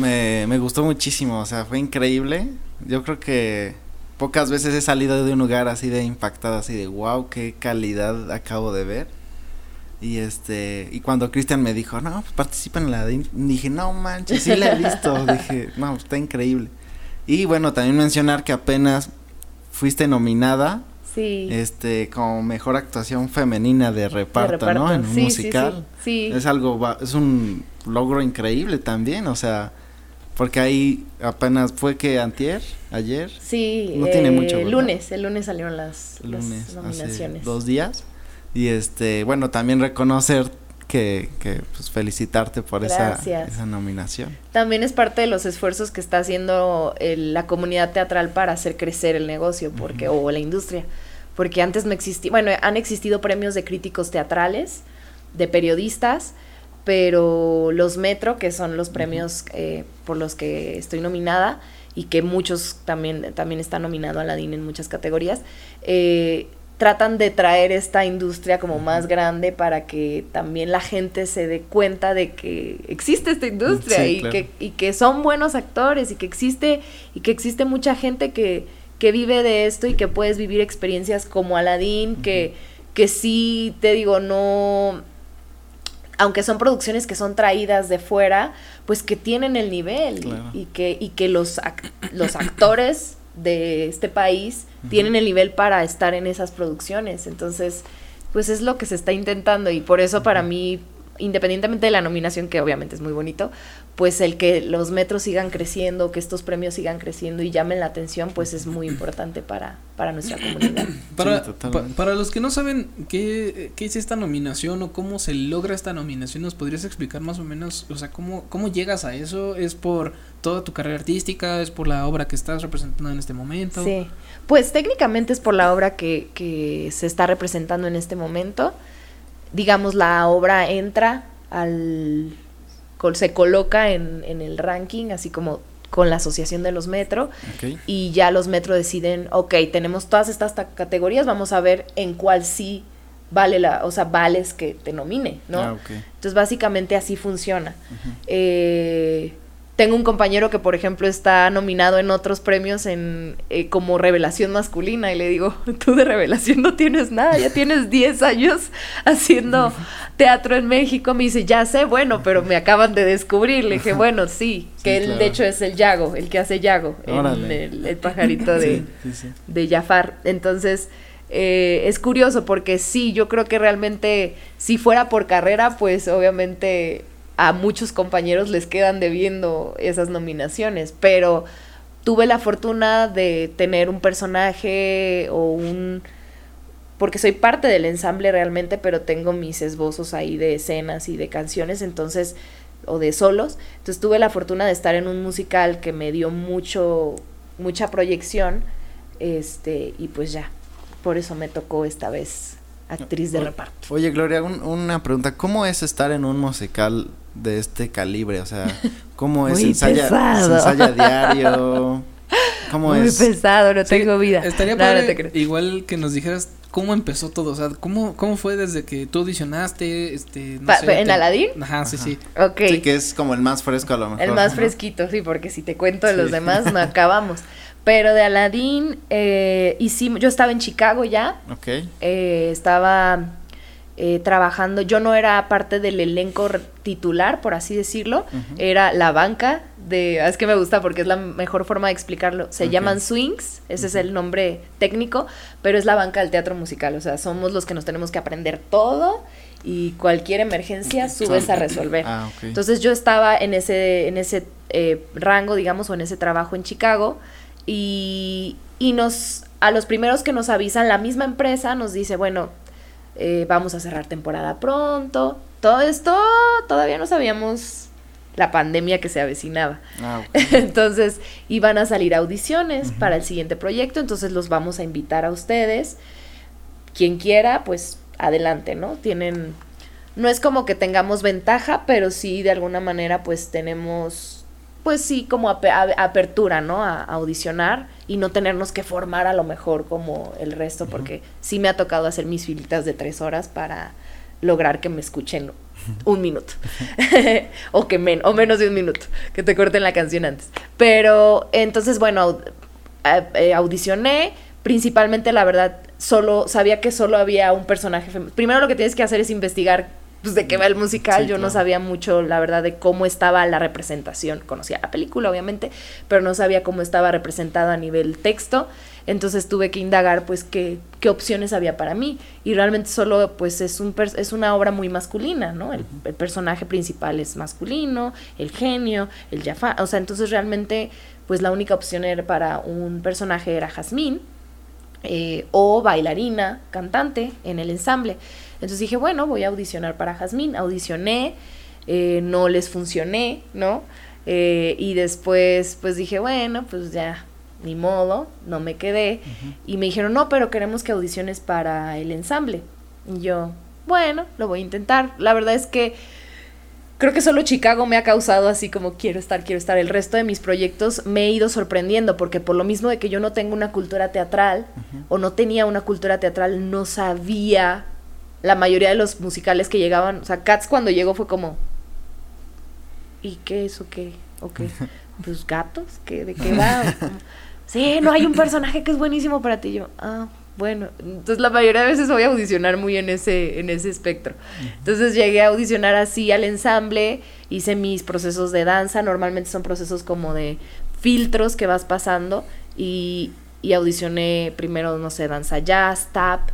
me, me gustó muchísimo, o sea, fue increíble. Yo creo que pocas veces he salido de un lugar así de impactado, así de wow, qué calidad acabo de ver. Y este, y cuando Cristian me dijo, no, pues participa en la Aladdin", dije, no manches, sí la he visto. <laughs> dije, no, está increíble. Y bueno, también mencionar que apenas fuiste nominada Sí. este como mejor actuación femenina de de reparto, ¿no? En un Sí, sí, musical. Sí, sí. Es algo es un logro increíble también, o sea, porque ahí apenas fue que antier, ayer, Sí, No tiene eh, mucho, El lunes, el lunes salieron las, las hace nominaciones. dos días. Y este, bueno, también reconocer que, que pues felicitarte por esa, esa nominación. También es parte de los esfuerzos que está haciendo el- la comunidad teatral para hacer crecer el negocio porque o la industria. Porque antes no existía, bueno, han existido premios de críticos teatrales, de periodistas, pero los Metro, que son los premios eh, por los que estoy nominada y que muchos también, también están nominados a Aladdin en muchas categorías, eh, tratan de traer esta industria como más grande para que también la gente se dé cuenta de que existe esta industria Sí, y, claro. que, y que son buenos actores y que existe y que existe mucha gente que, que vive de esto y que puedes vivir experiencias como Aladdin, que, que sí, te digo, no aunque son producciones que son traídas de fuera, pues que tienen el nivel y- Claro. y, que, y que los, ac- los actores de este país tienen el nivel para estar en esas producciones. Entonces, pues es lo que se está intentando y por eso para mí, independientemente de la nominación, que obviamente es muy bonito, pues el que los metros sigan creciendo, que estos premios sigan creciendo y llamen la atención, pues es muy importante para, para nuestra comunidad. <clears throat> Para, Sí, pa- totalmente. para los que no saben qué, qué es esta nominación o cómo se logra esta nominación, ¿nos podrías explicar más o menos, o sea, cómo, cómo llegas a eso? ¿Es por toda tu carrera artística? ¿Es por la obra que estás representando en este momento? Sí, pues técnicamente es por la obra que, que se está representando en este momento. Digamos, la obra entra al... col- se coloca en, en el ranking, así como con la Asociación de los Metro, y ya los Metro deciden, ok, tenemos todas estas ta- categorías, vamos a ver en cuál sí vale la, o sea, vales que te nomine, ¿no? Ah. Entonces, básicamente así funciona. Eh, tengo un compañero que, por ejemplo, está nominado en otros premios en eh, como revelación masculina y le digo, <laughs> tú de revelación no tienes nada, ya tienes 10 años haciendo teatro en México. Me dice, ya sé, bueno, pero me acaban de descubrir. Le dije, bueno, sí, que Sí, él claro. de hecho es el Yago, el que hace Yago, el, el pajarito de, sí. de Jafar. Entonces, eh, es curioso porque sí, yo creo que realmente si fuera por carrera, pues obviamente a muchos compañeros les quedan debiendo esas nominaciones, pero tuve la fortuna de tener un personaje o un porque soy parte del ensamble realmente, pero tengo mis esbozos ahí de escenas y de canciones, entonces o de solos. Entonces tuve la fortuna de estar en un musical que me dio mucho mucha proyección este y pues ya, por eso me tocó esta vez actriz de reparto. Oye, Gloria, un- una pregunta. ¿Cómo es estar en un musical de este calibre? O sea, ¿cómo <laughs> es? Muy ¿Se ensaya, pesado. ¿Se ensaya diario? <laughs> ¿Cómo Muy es? pesado, no Sí, tengo vida. Estaría No, padre igual que nos dijeras cómo empezó todo, o sea, cómo, cómo fue desde que tú audicionaste, este, no Pa- sé, ¿en te- Aladdin? Ajá, sí, Ajá. sí. Ok. Sí, que es como el más fresco a lo mejor. El más ¿no? fresquito, sí, porque si te cuento de los Sí. demás no <laughs> acabamos. Pero de Aladdin, eh, yo estaba en Chicago ya, Ok. eh, estaba eh, trabajando, yo no era parte del elenco titular, por así decirlo, era la banca de, es que me gusta porque es la mejor forma de explicarlo, se llaman swings, ese es el nombre técnico, pero es la banca del teatro musical, o sea, somos los que nos tenemos que aprender todo y cualquier emergencia subes a resolver. Ah, ok. Entonces yo estaba en ese, en ese eh, rango, digamos, o en ese trabajo en Chicago y, y nos, a los primeros que nos avisan, la misma empresa nos dice, bueno, eh, vamos a cerrar temporada pronto. Todo esto todavía no sabíamos la pandemia que se avecinaba. Ah. <laughs> Entonces iban a salir audiciones para el siguiente proyecto, entonces los vamos a invitar a ustedes. Quien quiera, pues adelante, ¿no? Tienen, no es como que tengamos ventaja, pero sí de alguna manera pues tenemos pues sí, como apertura, ¿no? A, audicionar y no tenernos que formar a lo mejor como el resto, porque sí me ha tocado hacer mis filitas de tres horas para lograr que me escuchen un minuto. <laughs> O que men o menos de un minuto que te corten la canción antes. Pero entonces bueno eh, audicioné. Principalmente la verdad solo sabía que solo había un personaje primero lo que tienes que hacer es investigar pues, de qué va el musical. Yo no sabía mucho, la verdad, de cómo estaba la representación. Conocía la película, obviamente, pero no sabía cómo estaba representado a nivel texto. Entonces tuve que indagar, pues, qué, qué opciones había para mí. Y realmente solo, pues, es, un es una obra muy masculina, ¿no? El, personaje principal es masculino, el genio, el Jafar. O sea, entonces realmente, pues, la única opción era para un personaje era Jazmín. Eh, o bailarina, cantante en el ensamble. Entonces dije, bueno, voy a audicionar para Jazmín. Audicioné, eh, no les funcioné, ¿no? Eh, y después, pues dije, bueno, pues ya, ni modo, no me quedé. Y me dijeron, no, pero queremos que audiciones para el ensamble. Y yo, bueno, lo voy a intentar. La verdad es que creo que solo Chicago me ha causado así como quiero estar, quiero estar. El resto de mis proyectos me he ido sorprendiendo porque por lo mismo de que yo no tengo una cultura teatral o no tenía una cultura teatral, no sabía la mayoría de los musicales que llegaban, o sea, Cats cuando llegó fue como, ¿y qué es o qué? ¿O qué? <laughs> Pues gatos, ¿qué? ¿De qué va? <laughs> sí, no hay un personaje que es buenísimo para ti. yo, ah, bueno, entonces la mayoría de veces voy a audicionar muy en ese, en ese espectro. Entonces llegué a audicionar así al ensamble, hice mis procesos de danza, normalmente son procesos como de filtros que vas pasando y, y audicioné primero, no sé, danza jazz, tap,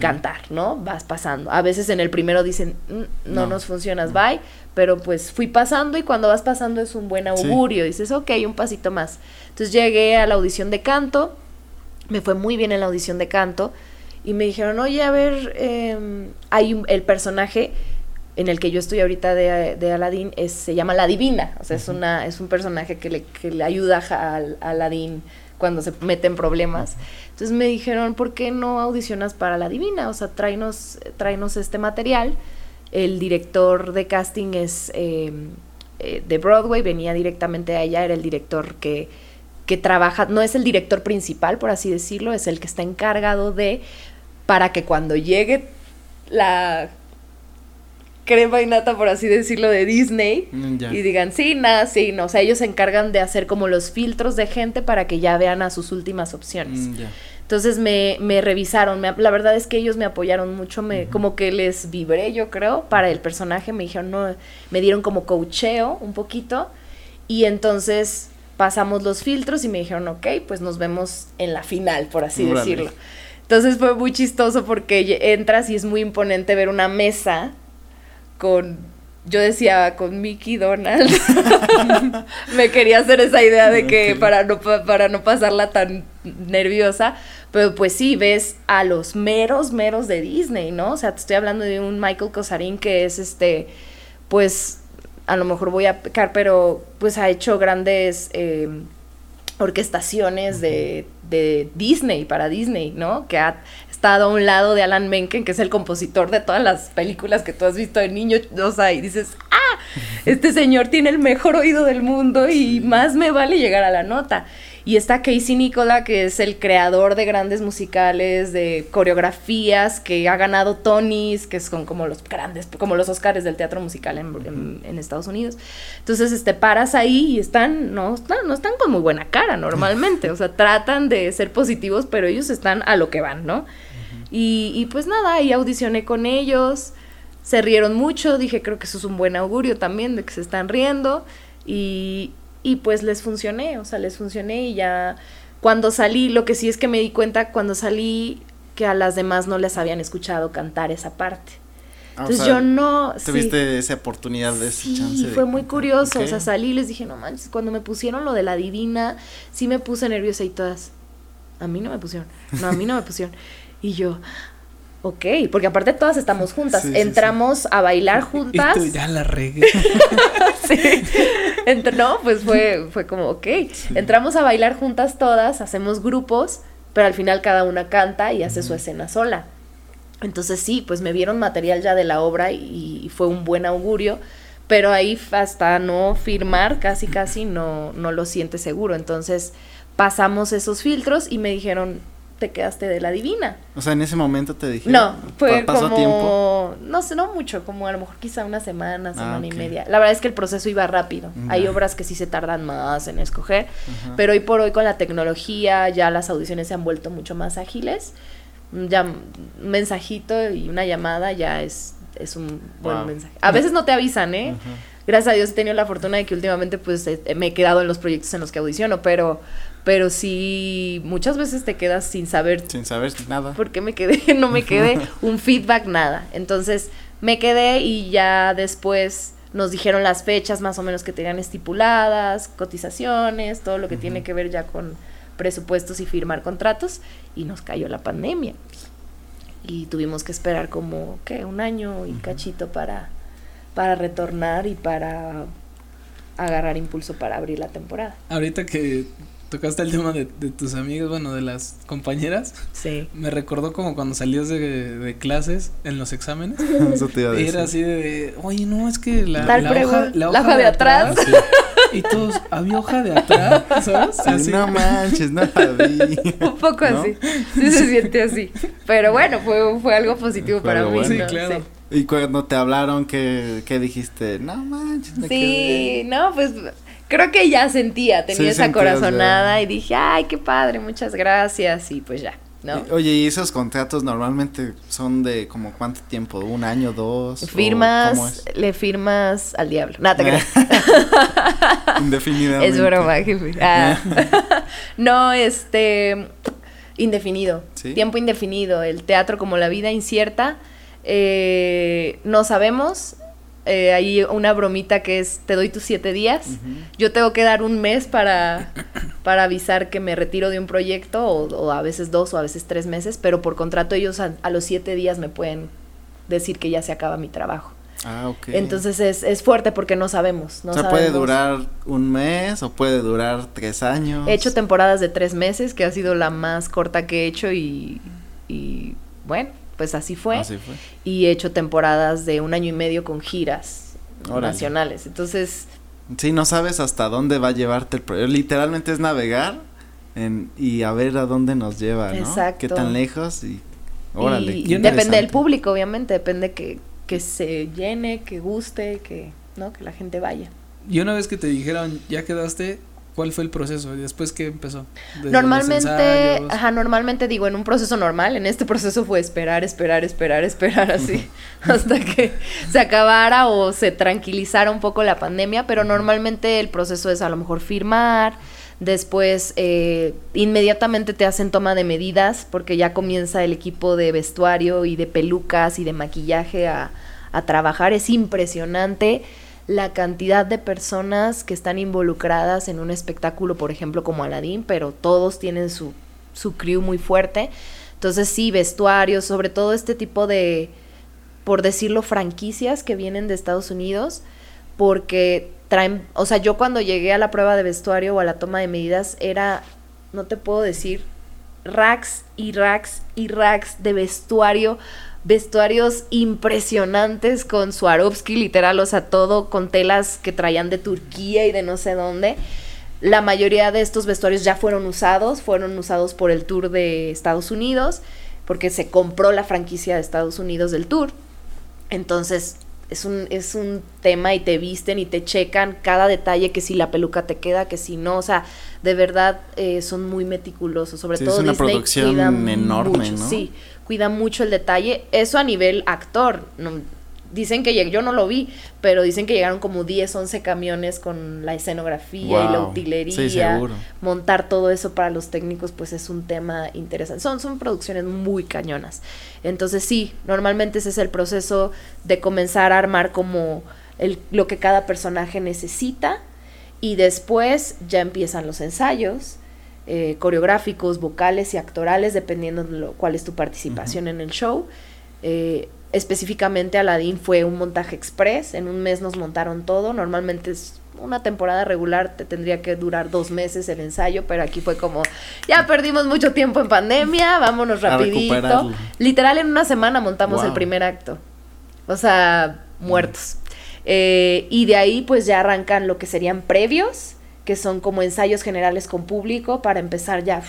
cantar, ¿no? Vas pasando. A veces en el primero dicen, mm, no, nos funcionas, bye, pero pues fui pasando y cuando vas pasando es un buen augurio, dices, ok, un pasito más. Entonces llegué a la audición de canto, me fue muy bien en la audición de canto y me dijeron, oye, a ver, em, hay el personaje en el que yo estoy ahorita de, de Aladdin es, se llama La Divina, o sea, es, una, es un personaje que le, que le ayuda a, a Aladdin cuando se meten problemas. Entonces me dijeron, ¿por qué no audicionas para La Divina? O sea, tráenos, tráenos este material. El director de casting es em, eh, de Broadway, venía directamente a ella, era el director que, que trabaja, no es el director principal, por así decirlo, es el que está encargado de, para que cuando llegue la crema y nata, por así decirlo, de Disney mm, y digan, sí, nada, sí, no. O sea, ellos se encargan de hacer como los filtros de gente para que ya vean a sus últimas opciones. Mm, Entonces me, me revisaron, me, la verdad es que ellos me apoyaron mucho, me, como que les vibré, yo creo, para el personaje, me dijeron, no, me dieron como coacheo un poquito y entonces pasamos los filtros y me dijeron, ok, pues nos vemos en la final, por así decirlo. Entonces fue muy chistoso porque entras y es muy imponente ver una mesa con yo decía con Mickey Donald. <laughs> me quería hacer esa idea de que para no para no pasarla tan nerviosa, pero pues sí ves a los meros meros de Disney, ¿no? O sea, te estoy hablando de un Michael Cosarín que es este pues a lo mejor voy a pecar, pero pues ha hecho grandes eh, orquestaciones de, de Disney para Disney, ¿no? Que ha estado a un lado de Alan Menken, que es el compositor de todas las películas que tú has visto de niño, o sea, y dices, ah, este señor tiene el mejor oído del mundo y más me vale llegar a la nota. Y está Casey Nicola, que es el creador de grandes musicales, de coreografías, que ha ganado Tonys, que son como los grandes, como los Oscars del teatro musical en, Estados Unidos. Entonces, este, paras ahí y están, no, están, no están con muy buena cara normalmente. O sea, <laughs> tratan de ser positivos, pero ellos están a lo que van, ¿no? Y, y pues nada, ahí audicioné con ellos, se rieron mucho, dije creo que eso es un buen augurio también de que se están riendo y, y pues les funcioné, o sea, les funcioné y ya cuando salí, lo que sí es que me di cuenta cuando salí que a las demás no les habían escuchado cantar esa parte. Ah, Entonces yo no... Tuviste esa oportunidad de ese sí, fue muy curioso, o sea, salí y les dije, no manches, cuando me pusieron lo de la divina, sí me puse nerviosa y todas, a mí no me pusieron, no, a mí no me pusieron. Y yo, ok, porque aparte todas estamos juntas. Entramos a bailar juntas. Y tú ya la regué. <laughs> sí. no, pues fue, fue como, ok. Entramos a bailar juntas todas, hacemos grupos, pero al final cada una canta y hace su escena sola. Entonces sí, pues me vieron material ya de la obra y, fue un buen augurio. pero ahí hasta no firmar, casi casi no, no lo sientes seguro. Entonces pasamos esos filtros y me dijeron, te quedaste de la divina. O sea, en ese momento te dije. No, fue como, no sé, no mucho, como a lo mejor quizá una semana, ah, semana y media. La verdad es que el proceso iba rápido. Hay obras que sí se tardan más en escoger, pero hoy por hoy con la tecnología ya las audiciones se han vuelto mucho más ágiles. Ya un mensajito y una llamada ya es, es un buen mensaje. A veces no te avisan, ¿eh? Gracias a Dios he tenido la fortuna de que últimamente pues me he quedado en los proyectos en los que audiciono, pero pero sí muchas veces te quedas sin saber sin saber nada. por qué me quedé <laughs> no me quedé un feedback nada. Entonces me quedé y ya después nos dijeron las fechas más o menos que tenían estipuladas cotizaciones todo lo que tiene que ver ya con presupuestos y firmar contratos y nos cayó la pandemia. Y tuvimos que esperar como qué un año y cachito para para retornar y para agarrar impulso para abrir la temporada. Ahorita que tocaste el tema de, tus amigos, bueno, de las compañeras. Sí. Me recordó como cuando salías de, clases en los exámenes. <laughs> Eso te iba a decir. Era así de, oye, no, es que la, la, hoja, la, hoja, de, atrás. <laughs> Y todos, había hoja de atrás, ¿sabes? No manches, no la vi. <laughs> Un poco así. Sí se siente así. Pero bueno, fue, fue algo positivo para mí. Sí, claro. Y cuando te hablaron, ¿qué, qué dijiste? No manches. sí, no, pues creo que ya sentía, tenía esa corazonada y dije, ay, qué padre, muchas gracias y pues ya. ¿No? Oye, ¿y esos contratos normalmente son de como cuánto tiempo? ¿Un año, dos? Firmas, le firmas al diablo. Nada, te creas. <laughs> Indefinidamente. Es broma, jefe. <laughs> Ah. <laughs> no, este, indefinido. Tiempo indefinido. El teatro como la vida incierta. Eh, no sabemos, eh, hay una bromita que es te doy tus siete días. Yo tengo que dar un mes para, para avisar que me retiro de un proyecto, o, a veces dos o a veces tres meses, pero por contrato ellos a, los siete días me pueden decir que ya se acaba mi trabajo. Ah, ok. Entonces es, es fuerte porque no sabemos. No o sea, puede durar un mes o puede durar tres años. He hecho temporadas de tres meses, que ha sido la más corta que he hecho y, y bueno, pues así fue. Y he hecho temporadas de un año y medio con giras nacionales. Entonces... Sí, no sabes hasta dónde va a llevarte el proyecto. Literalmente es navegar en, y a ver a dónde nos lleva, ¿no? Exacto. Qué tan lejos y... Órale. Y, depende del público, obviamente. Depende que, que se llene, que guste, que, ¿no? Que la gente vaya. Y una vez que te dijeron, ya quedaste, ¿Cuál fue el proceso? ¿Y después qué empezó? Normalmente, ajá, normalmente digo, en un proceso normal, en este proceso fue esperar, esperar, esperar, esperar así, <laughs> hasta que se acabara o se tranquilizara un poco la pandemia, pero normalmente el proceso es a lo mejor firmar, después eh, inmediatamente te hacen toma de medidas, porque ya comienza el equipo de vestuario y de pelucas y de maquillaje a, a trabajar, es impresionante la cantidad de personas que están involucradas en un espectáculo, por ejemplo, como Aladdin, pero todos tienen su, su crew muy fuerte. Entonces sí, vestuarios, sobre todo este tipo de, por decirlo, franquicias que vienen de Estados Unidos, porque traen, o sea, yo cuando llegué a la prueba de vestuario o a la toma de medidas era, no te puedo decir, racks y racks y racks de vestuario vestuarios impresionantes con Swarovski, literal, o sea, todo con telas que traían de Turquía y de no sé dónde. La mayoría de estos vestuarios ya fueron usados, fueron usados por el tour de Estados Unidos, porque se compró la franquicia de Estados Unidos del tour. Entonces, es un, es un tema y te visten y te checan cada detalle, que si la peluca te queda, que si no, o sea, de verdad eh, son muy meticulosos, sobre todo es una producción enorme, ¿no? Sí, cuida mucho el detalle. Eso a nivel actor. dicen que yo no lo vi, pero dicen que llegaron como 10, 11 camiones con la escenografía y la utilería. Montar todo eso para los técnicos, pues es un tema interesante. Son, son producciones muy cañonas. Entonces sí, normalmente ese es el proceso de comenzar a armar como el, lo que cada personaje necesita y después ya empiezan los ensayos eh, coreográficos, vocales y actorales, dependiendo de lo, cuál es tu participación en el show. Eh, específicamente Aladdin fue un montaje express, en un mes nos montaron todo, normalmente es una temporada regular te tendría que durar dos meses el ensayo, pero aquí fue como, ya perdimos mucho tiempo en pandemia, vámonos rapidito. Literal en una semana montamos el primer acto. O sea, muertos. Eh, y de ahí pues ya arrancan lo que serían previos, que son como ensayos generales con público para empezar ya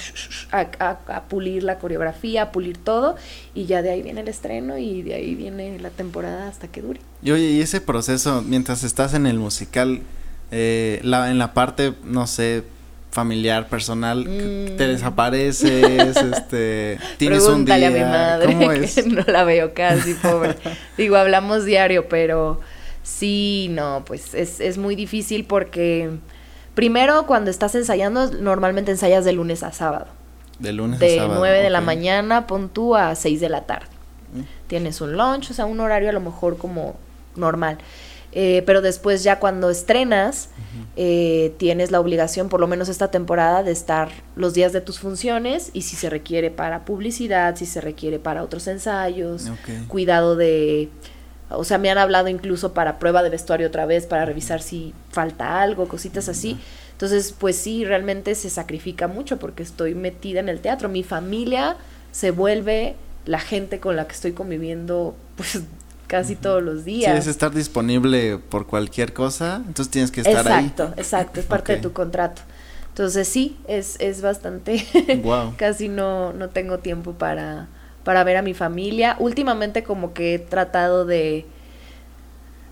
a, pulir la coreografía, a pulir todo, y ya de ahí viene el estreno y de ahí viene la temporada hasta que dure. Y oye, y ese proceso, mientras estás en el musical, eh, la, en la parte, no sé, familiar, personal, te mm. desapareces, <laughs> este, tienes un día, a mi madre, <laughs> que no la veo casi, pobre. <laughs> Digo, hablamos diario, pero sí, no, pues es, es muy difícil porque primero cuando estás ensayando, normalmente ensayas de lunes a sábado. De lunes a sábado. De 9 de la mañana, pon tú a 6 de la tarde. Mm. Tienes un lunch, o sea, un horario a lo mejor como normal. Eh, pero después ya cuando estrenas, eh, tienes la obligación, por lo menos esta temporada, de estar los días de tus funciones y si se requiere para publicidad, si se requiere para otros ensayos, cuidado de... O sea, me han hablado incluso para prueba de vestuario otra vez, para revisar si falta algo, cositas así. Entonces, pues sí, realmente se sacrifica mucho porque estoy metida en el teatro. Mi familia se vuelve la gente con la que estoy conviviendo, <laughs> pues casi todos los días. Sí, es estar disponible por cualquier cosa, entonces tienes que estar ahí. Exacto, exacto, es parte de tu contrato. Entonces sí, es, es bastante, wow. <laughs> casi no, no tengo tiempo para, para ver a mi familia. Últimamente como que he tratado de,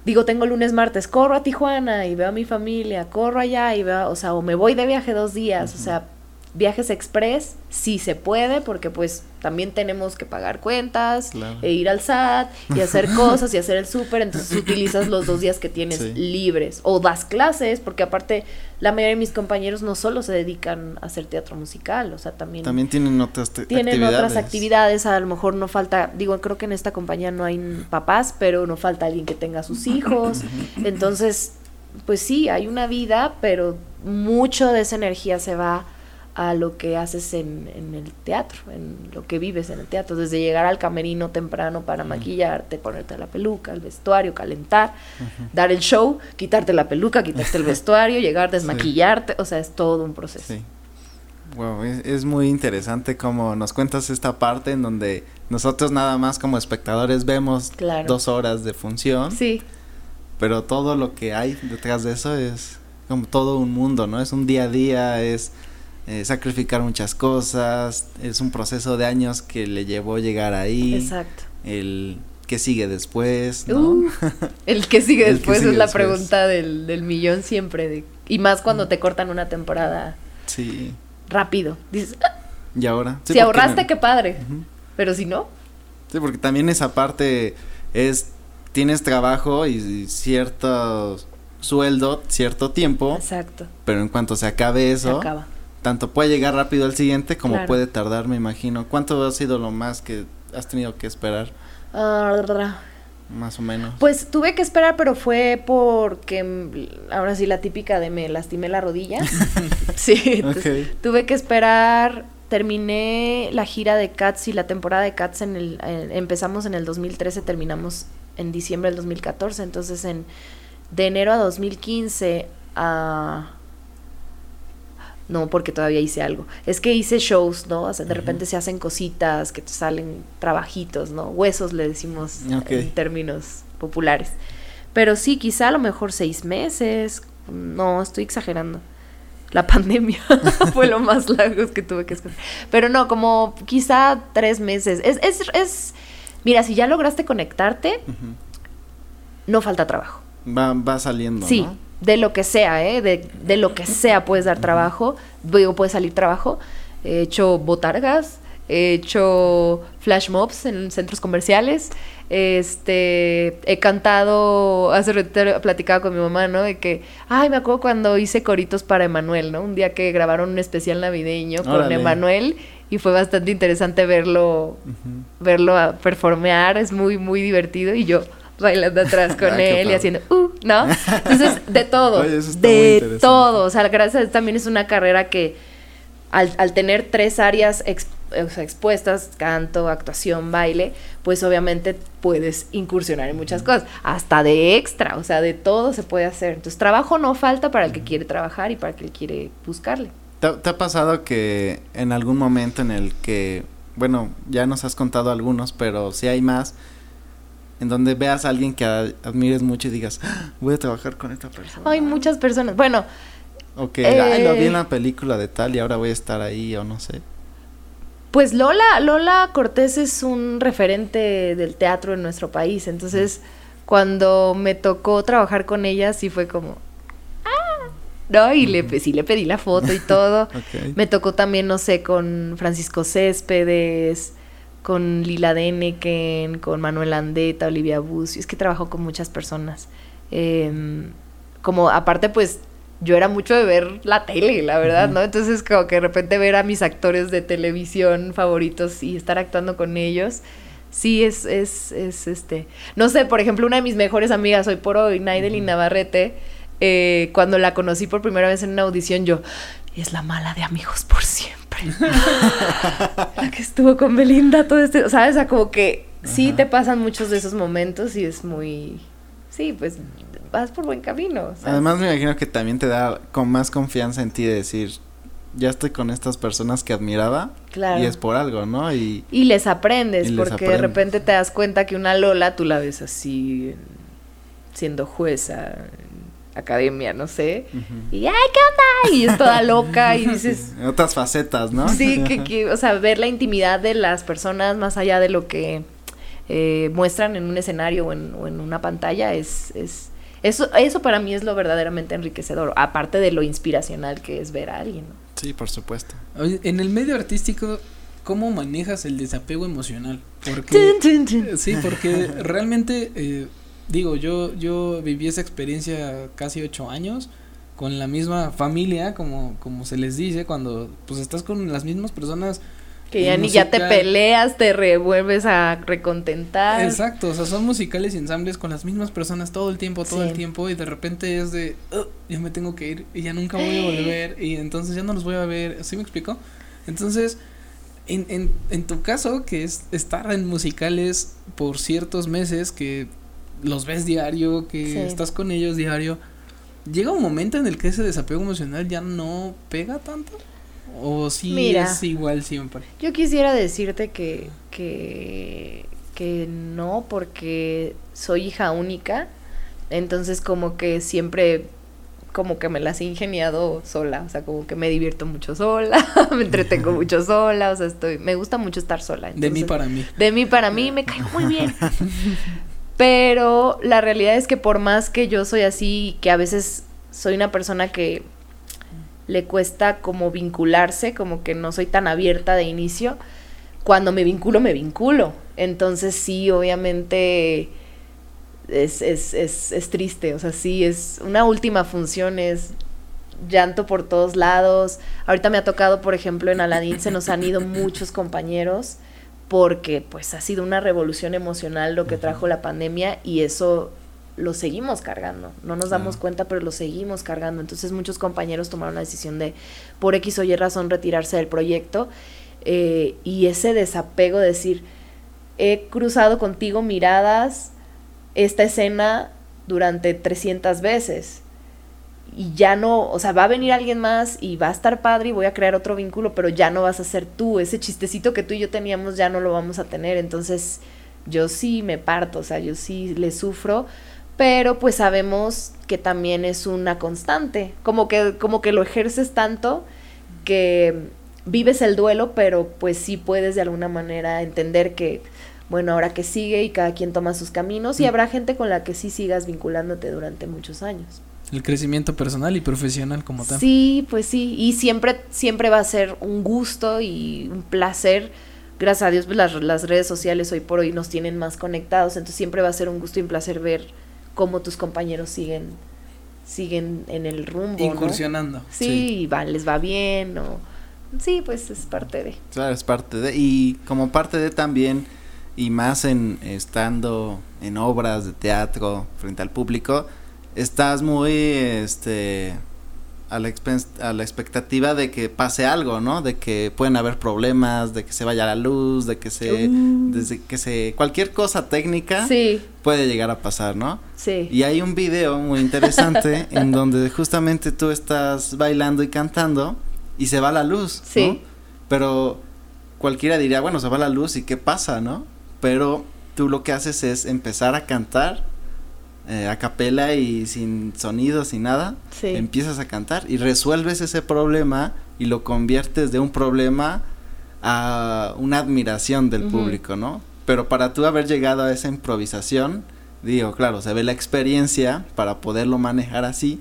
digo, tengo lunes, martes, corro a Tijuana y veo a mi familia, corro allá y veo, o sea, o me voy de viaje dos días, o sea, viajes express sí se puede porque pues también tenemos que pagar cuentas e ir al SAT y hacer <laughs> cosas y hacer el súper, entonces utilizas los dos días que tienes libres o das clases porque aparte la mayoría de mis compañeros no solo se dedican a hacer teatro musical, o sea, también también tienen otras tienen otras actividades, a lo mejor no falta, digo, creo que en esta compañía no hay papás, pero no falta alguien que tenga sus hijos. <laughs> Entonces, pues sí, hay una vida, pero mucho de esa energía se va a lo que haces en, en, el teatro, en lo que vives en el teatro, desde llegar al camerino temprano para maquillarte, ponerte la peluca, el vestuario, calentar, dar el show, quitarte la peluca, quitarte el <laughs> vestuario, llegar, desmaquillarte, o sea, es todo un proceso. Sí. Wow, es, muy interesante como nos cuentas esta parte en donde nosotros nada más como espectadores vemos dos horas de función. Sí. Pero todo lo que hay detrás de eso es como todo un mundo, ¿no? Es un día a día, es eh, sacrificar muchas cosas, es un proceso de años que le llevó llegar ahí. Exacto. El que sigue después, ¿no? Uh, el que sigue <laughs> después es la pregunta del, del millón siempre, de, y más cuando te cortan una temporada. Sí. Rápido. Dices, ah". ¿y ahora? si ahorraste, qué padre, pero si no. Sí, porque también esa parte es, tienes trabajo y cierto sueldo, cierto tiempo. Exacto. Pero en cuanto se acabe eso, se acaba tanto puede llegar rápido al siguiente como puede tardar, me imagino. ¿Cuánto ha sido lo más que has tenido que esperar? Ah, más o menos. Pues tuve que esperar, pero fue porque mm, ahora sí la típica de me lastimé la rodilla. <laughs> <laughs> sí, tuve que esperar. Terminé la gira de Cats y la temporada de Cats en el empezamos en el 2013, terminamos en diciembre del 2014, entonces en de enero a 2015 a no porque todavía hice algo. Es que hice shows, ¿no? O sea, de repente se hacen cositas, que te salen trabajitos, ¿no? Huesos le decimos en términos populares. Pero sí, quizá a lo mejor seis meses. No, estoy exagerando. La <laughs> pandemia <laughs> fue lo más largo que tuve que escoger. Pero no, como quizá tres meses. Es, es, es, mira, si ya lograste conectarte, no falta trabajo. Va, va saliendo. Sí, de lo que sea, ¿eh? De, de lo que sea puedes dar trabajo, digo, puede salir trabajo. He hecho botargas, he hecho flash mobs en centros comerciales, este, he cantado, hace rato platicaba con mi mamá, ¿no? De que, ay, me acuerdo cuando hice coritos para Emanuel, ¿no? Un día que grabaron un especial navideño con Emanuel y fue bastante interesante verlo, verlo a performear, es muy, muy divertido y yo bailando atrás <laughs> con ah, él y haciendo, uh, ¿no? Entonces, de todo, de todo. O sea, gracias a también es una carrera que al, al tener tres áreas expuestas, canto, actuación, baile, pues obviamente puedes incursionar en muchas cosas, hasta de extra, o sea, de todo se puede hacer. Entonces, trabajo no falta para el que quiere trabajar y para el que quiere buscarle. ¿Te, ¿Te, ha pasado que en algún momento en el que, bueno, ya nos has contado algunos, pero si hay más, en donde veas a alguien que admires mucho y digas, "Ah, voy a trabajar con esta persona. Hay muchas personas. Bueno, O que, "Ay, lo vi Eh. en la película de tal y ahora voy a estar ahí o no sé. Pues Lola, Lola Cortés es un referente del teatro en nuestro país. Entonces, cuando me tocó trabajar con ella, sí fue como. ¡Ah! No, y le, sí le pedí la foto y todo. <laughs> Ok. Me tocó también, no sé, con Francisco Céspedes, con Lila Deneken, con Manuel Andeta, Olivia Bucio. Es que trabajo con muchas personas. Em, como aparte, pues yo era mucho de ver la tele, la verdad. ¿no? Entonces, como que de repente ver a mis actores de televisión favoritos y estar actuando con ellos. Sí, es, es, es este. No sé, por ejemplo, una de mis mejores amigas hoy por hoy, Naidelin Navarrete, eh, cuando la conocí por primera vez en una audición, yo, es la mala de amigos por siempre. <laughs> la que estuvo con Belinda todo este, ¿sabes? O sea, como que sí te pasan muchos de esos momentos y es muy, sí, pues vas por buen camino. ¿sabes? Además me imagino que también te da con más confianza en ti de decir, ya estoy con estas personas que admiraba claro. y es por algo, ¿no? Y Y les aprendes, Y les porque de repente te das cuenta que una Lola tú la ves así, siendo jueza, academia, no sé. Y, ay, ¿qué onda? Y es toda loca y <laughs> dices, En otras facetas, ¿no? Sí, <laughs> que, que, o sea, ver la intimidad de las personas más allá de lo que eh, muestran en un escenario o en, o en una pantalla es, es eso, eso para mí es lo verdaderamente enriquecedor, aparte de lo inspiracional que es ver a alguien. ¿no? Sí, por supuesto. Oye, en el medio artístico, ¿cómo manejas el desapego emocional? Porque. Sí, porque realmente, eh, digo, yo, yo viví esa experiencia casi ocho años con la misma familia, como, como se les dice, cuando pues estás con las mismas personas. Que ya ni ya te peleas, te revuelves a recontentar. Exacto, o sea, son musicales y ensambles con las mismas personas todo el tiempo, todo Sí. el tiempo, y de repente es de, "Ugh, ya me tengo que ir, y ya nunca voy a <gasps> volver, y entonces ya no los voy a ver, ¿sí me explico? Entonces, en, en, en tu caso, que es estar en musicales por ciertos meses, que los ves diario, que Sí. estás con ellos diario, ¿llega un momento en el que ese desapego emocional ya no pega tanto? ¿O sí Mira. es igual siempre? Yo quisiera decirte que, que, que no, porque soy hija única, entonces como que siempre como que me las he ingeniado sola, o sea, como que me divierto mucho sola, <laughs> me entretengo <laughs> mucho sola, o sea, estoy, me gusta mucho estar sola. De mí entonces- para mí. de mí para mí me caigo muy bien. <laughs> Pero la realidad es que por más que yo soy así, que a veces soy una persona que le cuesta como vincularse, como que no soy tan abierta de inicio, cuando me vinculo, me vinculo. Entonces sí, obviamente es, es, es, triste, o sea, sí, es una última función, es llanto por todos lados. Ahorita me ha tocado, por ejemplo, en Aladdin se nos han ido muchos compañeros porque pues ha sido una revolución emocional lo que trajo la pandemia y eso lo seguimos cargando. No nos damos cuenta, pero lo seguimos cargando. Entonces muchos compañeros tomaron la decisión de, por X o Y razón, retirarse del proyecto. eh, y ese desapego de decir, he cruzado contigo miradas esta escena durante 300 veces. Y ya no, o sea, va a venir alguien más y va a estar padre y voy a crear otro vínculo, pero ya no vas a ser tú. Ese chistecito que tú y yo teníamos ya no lo vamos a tener. Entonces, yo sí me parto, o sea, yo sí le sufro, pero pues sabemos que también es una constante. Como que, como que lo ejerces tanto que vives el duelo, pero pues sí puedes de alguna manera entender que, bueno, ahora que sigue y cada quien toma sus caminos y Mm. habrá gente con la que sí sigas vinculándote durante muchos años. El crecimiento personal y profesional como tal. Sí, pues sí, y siempre, siempre va a ser un gusto y un placer. Gracias a Dios, pues, las, las redes sociales hoy por hoy nos tienen más conectados, entonces siempre va a ser un gusto y un placer ver cómo tus compañeros siguen, siguen en el rumbo. ¿no? Incursionando. Sí, y va, les va bien, o sí, pues es parte de. Claro, es parte de, y como parte de también, y más en estando en obras de teatro frente al público, estás muy, este, a la, a la expectativa de que pase algo, ¿no? De que pueden haber problemas, de que se vaya la luz, de que se, Uh. desde que se, cualquier cosa técnica Sí, puede llegar a pasar, ¿no? sí. Y hay un video muy interesante <laughs> en donde justamente tú estás bailando y cantando y se va la luz, Sí. ¿no? Pero cualquiera diría, bueno, se va la luz y qué pasa, ¿no? Pero tú lo que haces es empezar a cantar eh, a capela y sin sonido, sin nada, empiezas a cantar y resuelves ese problema y lo conviertes de un problema a una admiración del público, ¿no? Pero para tú haber llegado a esa improvisación, digo, claro, se ve la experiencia para poderlo manejar así.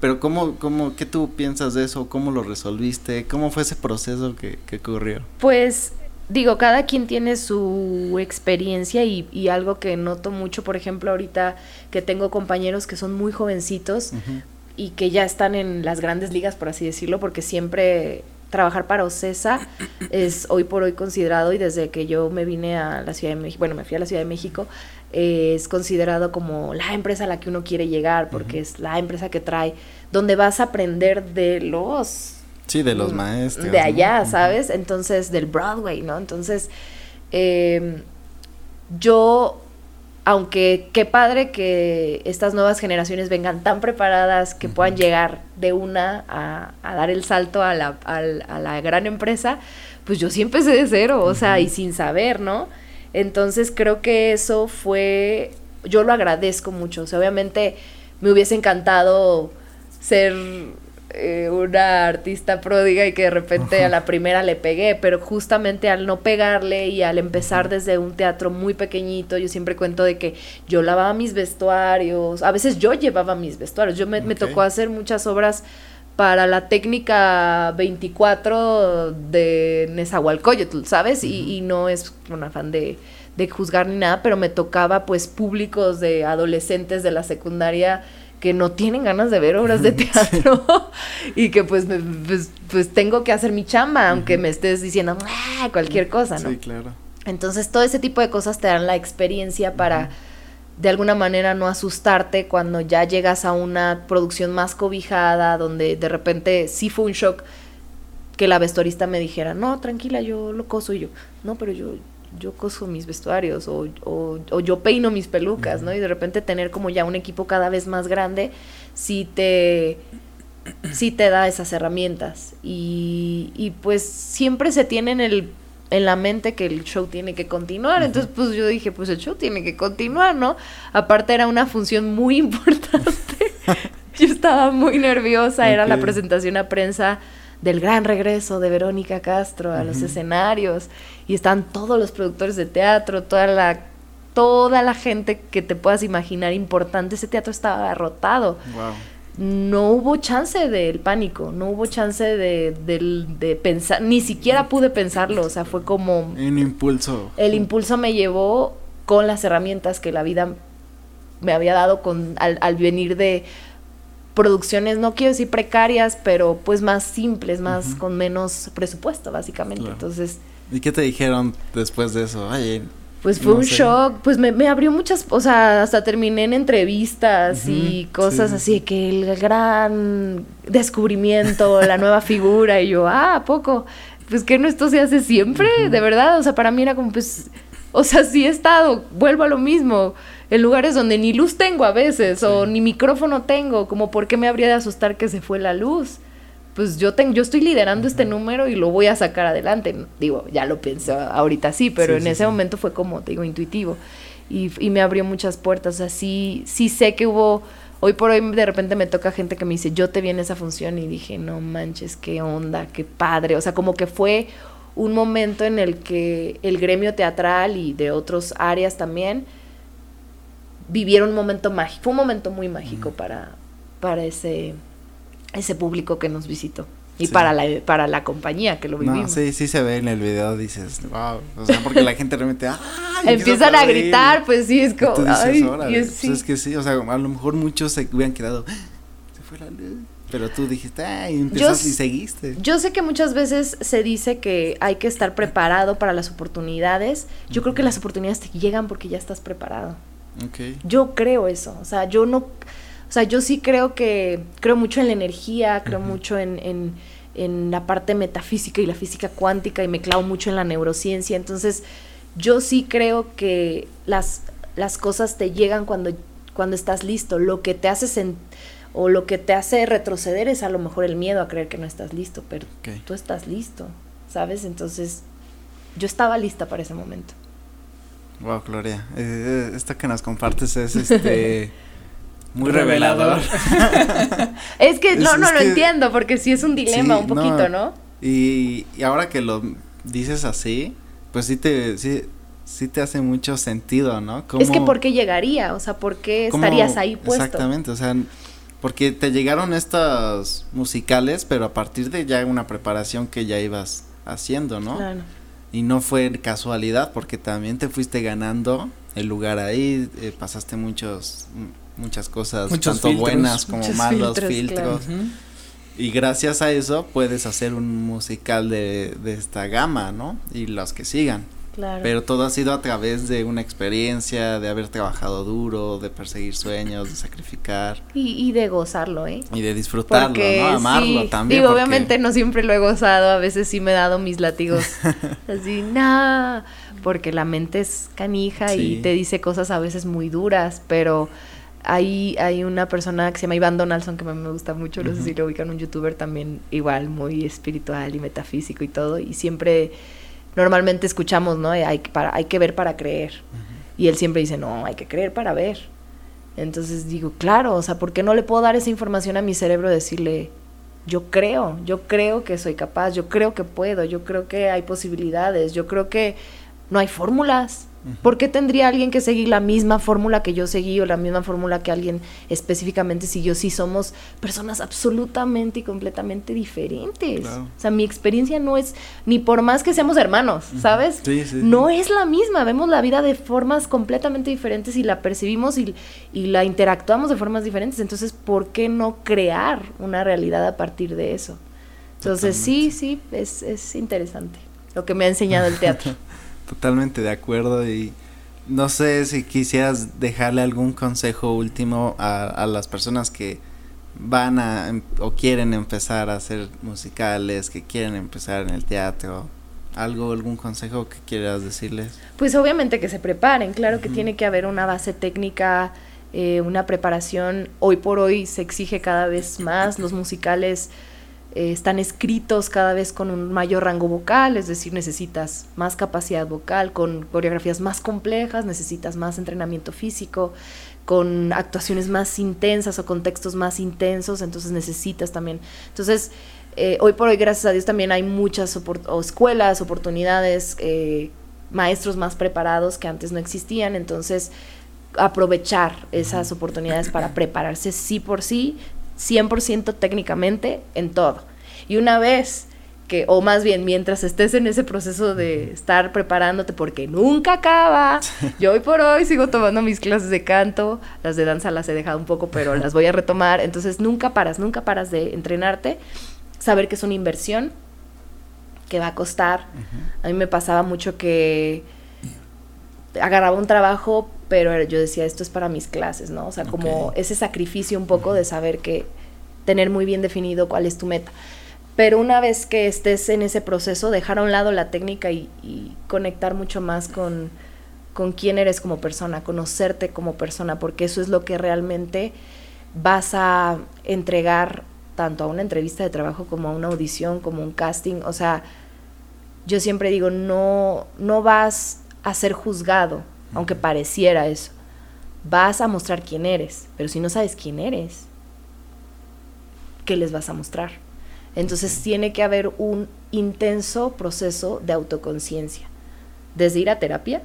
Pero ¿cómo, cómo, qué tú piensas de eso? ¿Cómo lo resolviste? ¿Cómo fue ese proceso que, que ocurrió? Pues digo, cada quien tiene su experiencia y, y, algo que noto mucho, por ejemplo, ahorita que tengo compañeros que son muy jovencitos y que ya están en las grandes ligas, por así decirlo, porque siempre trabajar para OCESA es hoy por hoy considerado y desde que yo me vine a la Ciudad de México, bueno, me fui a la Ciudad de México, eh, es considerado como la empresa a la que uno quiere llegar porque es la empresa que trae, donde vas a aprender de los Sí, de los mm, maestros. De allá, ¿sabes? Entonces, del Broadway, ¿no? Entonces, em, yo, aunque qué padre que estas nuevas generaciones vengan tan preparadas que puedan llegar de una a, dar el salto a la, a, la, gran empresa, pues yo sí empecé de cero, o sea, y sin saber, ¿no? Entonces creo que eso fue, yo lo agradezco mucho, o sea, obviamente me hubiese encantado ser eh, una artista pródiga y que de repente a la primera le pegué, pero justamente al no pegarle y al empezar desde un teatro muy pequeñito, yo siempre cuento de que yo lavaba mis vestuarios, a veces yo llevaba mis vestuarios, yo me, tocó hacer muchas obras para la técnica 24 de Nezahualcóyotl, ¿sabes? y, y, no es un afán de, de juzgar ni nada, pero me tocaba pues públicos de adolescentes de la secundaria que no tienen ganas de ver obras de teatro <laughs> y que pues, pues, pues, tengo que hacer mi chamba, aunque me estés diciendo ah, cualquier cosa, ¿no? Sí, claro. Entonces todo ese tipo de cosas te dan la experiencia para de alguna manera no asustarte cuando ya llegas a una producción más cobijada, donde de repente sí fue un shock que la vestuarista me dijera, no, tranquila, yo lo coso y yo, no, pero yo, yo coso mis vestuarios o, o, yo peino mis pelucas, ¿no? Y de repente tener como ya un equipo cada vez más grande, sí te, sí te da esas herramientas. Y, y pues siempre se tiene en, el, en la mente que el show tiene que continuar. Entonces, pues yo dije, pues el show tiene que continuar, ¿no? Aparte era una función muy <laughs> importante. <laughs> yo estaba muy nerviosa, era la presentación a prensa del gran regreso de Verónica Castro a los escenarios y están todos los productores de teatro, toda la toda la gente que te puedas imaginar importante, ese teatro estaba derrotado. No hubo chance del pánico, no hubo chance de, de, pensar, ni siquiera pude pensarlo, o sea, fue como... Un impulso. El impulso me llevó con las herramientas que la vida me había dado con, al, al venir de producciones, no quiero decir precarias, pero pues más simples, más con menos presupuesto, básicamente. Entonces... ¿Y qué te dijeron después de eso? pues fue un shock, pues me, me, abrió muchas, o sea, hasta terminé en entrevistas y cosas así, que el gran descubrimiento, la nueva figura, y yo, ah, ¿a poco? Pues que no esto se hace siempre, de verdad, o sea, para mí era como, pues, o sea, sí he estado, vuelvo a lo mismo, en lugares donde ni luz tengo a veces o ni micrófono tengo, como por qué me habría de asustar que se fue la luz. Pues yo tengo, yo estoy liderando este número y lo voy a sacar adelante. Digo, ya lo pensé ahorita sí, pero en ese momento fue como, te digo, intuitivo. Y, y, me abrió muchas puertas. O sea, sí, sí sé que hubo, hoy por hoy de repente me toca gente que me dice, yo te vi en esa función y dije, no manches, qué onda, qué padre. O sea, como que fue un momento en el que el gremio teatral y de otras áreas también vivieron un momento mágico, fue un momento muy mágico para, para ese, ese público que nos visitó. Y para, la, para la compañía que lo vivimos. sí, sí se ve en el video, dices, wow. O sea, porque la gente realmente, Empiezan a, gritar, pues sí, es como. ay, pues es que sí, o sea, a lo mejor muchos se hubieran quedado, se fue la luz. Pero tú dijiste, ay, empezaste y seguiste. Yo sé que muchas veces se dice que hay que estar preparado para las oportunidades. Yo creo que las oportunidades te llegan porque ya estás preparado. Yo creo eso, o sea, yo no, o sea, yo sí creo que, creo mucho en la energía, creo mucho en, en, la parte metafísica y la física cuántica y me clavo mucho en la neurociencia, entonces yo sí creo que las, las cosas te llegan cuando, cuando estás listo, lo que te hace o lo que te hace retroceder es a lo mejor el miedo a creer que no estás listo, pero tú estás listo, ¿sabes? Entonces yo estaba lista para ese momento. Wow, Gloria. Eh, eh, esto que nos compartes es este <laughs> muy revelador. <laughs> es que no, Es- no es lo que- entiendo, porque sí es un dilema Sí, un poquito, ¿no? Y, y ahora que lo dices así, pues sí te, sí, sí te hace mucho sentido, ¿no? Es que ¿por qué llegaría? O sea, ¿por qué estarías ahí puesto? Exactamente, o sea, porque te llegaron estas musicales, pero a partir de ya una preparación que ya ibas haciendo, ¿no? Claro. Y no fue casualidad, porque también te fuiste ganando el lugar ahí, eh, pasaste muchos, muchas cosas, Muchos tanto filtros. buenas como malos filtros, filtros. claro. Ujú. Y gracias a eso puedes hacer un musical de, de esta gama, ¿no? Y los que sigan. Claro. Pero todo ha sido a través de una experiencia, de haber trabajado duro, de perseguir sueños, de sacrificar y, y de gozarlo, ¿eh? y de disfrutarlo, Porque ¿no? Amarlo sí, también. Digo, porque- obviamente no siempre lo he gozado, a veces sí me he dado mis látigos <laughs> así, no, porque la mente es canija Sí. y te dice cosas a veces muy duras, pero hay, hay una persona que se llama Iván Donaldson que me, me gusta mucho, no sé si lo ubican, un youtuber también igual muy espiritual y metafísico y todo, y siempre, normalmente escuchamos, ¿no? Hay, que- para, hay que ver para creer. Y él siempre dice, no, hay que creer para ver. Entonces digo, claro, o sea, ¿por qué no le puedo dar esa información a mi cerebro? Decirle, yo creo, yo creo que soy capaz, yo creo que puedo, yo creo que hay posibilidades, yo creo que no hay fórmulas. ¿Por qué tendría alguien que seguir la misma fórmula que yo seguí o la misma fórmula que alguien específicamente siguió si somos personas absolutamente y completamente diferentes? Claro. O sea, mi experiencia no es, ni por más que seamos hermanos, ¿sabes? Sí, sí, sí. No es la misma, vemos la vida de formas completamente diferentes y la percibimos y, y la interactuamos de formas diferentes. Entonces, ¿por qué no crear una realidad a partir de eso? Entonces, sí, sí, es, es interesante lo que me ha enseñado el teatro. <laughs> Totalmente de acuerdo y no sé si quisieras dejarle algún consejo último a, a las personas que van a em- o quieren empezar a hacer musicales, que quieren empezar en el teatro. ¿Algo, algún consejo que quieras decirles? Pues obviamente que se preparen, claro que tiene que haber una base técnica, eh, una preparación. Hoy por hoy se exige cada vez más, los musicales eh, están escritos cada vez con un mayor rango vocal, es decir, necesitas más capacidad vocal, con coreografías más complejas, necesitas más entrenamiento físico, con actuaciones más intensas o contextos más intensos, entonces necesitas también. Entonces, eh, hoy por hoy, gracias a Dios, también hay muchas escuelas, oportunidades, eh, maestros más preparados que antes no existían, entonces aprovechar esas oportunidades para prepararse sí por sí, 100% técnicamente en todo. Y una vez que, o más bien mientras estés en ese proceso de estar preparándote, porque nunca acaba, <laughs> yo hoy por hoy sigo tomando mis clases de canto, las de danza las he dejado un poco, pero las voy a retomar, entonces nunca paras, nunca paras de entrenarte, saber que es una inversión, que va a costar. A mí me pasaba mucho que agarraba un trabajo, pero yo decía, esto es para mis clases, ¿no? O sea, como ese sacrificio un poco de saber que tener muy bien definido cuál es tu meta. Pero una vez que estés en ese proceso, dejar a un lado la técnica y, y conectar mucho más con, con quién eres como persona, conocerte como persona, porque eso es lo que realmente vas a entregar tanto a una entrevista de trabajo como a una audición, como un casting. O sea, yo siempre digo, no, no vas a ser juzgado, aunque pareciera eso. Vas a mostrar quién eres, pero si no sabes quién eres, ¿qué les vas a mostrar? Entonces tiene que haber un intenso proceso de autoconciencia. Desde ir a terapia,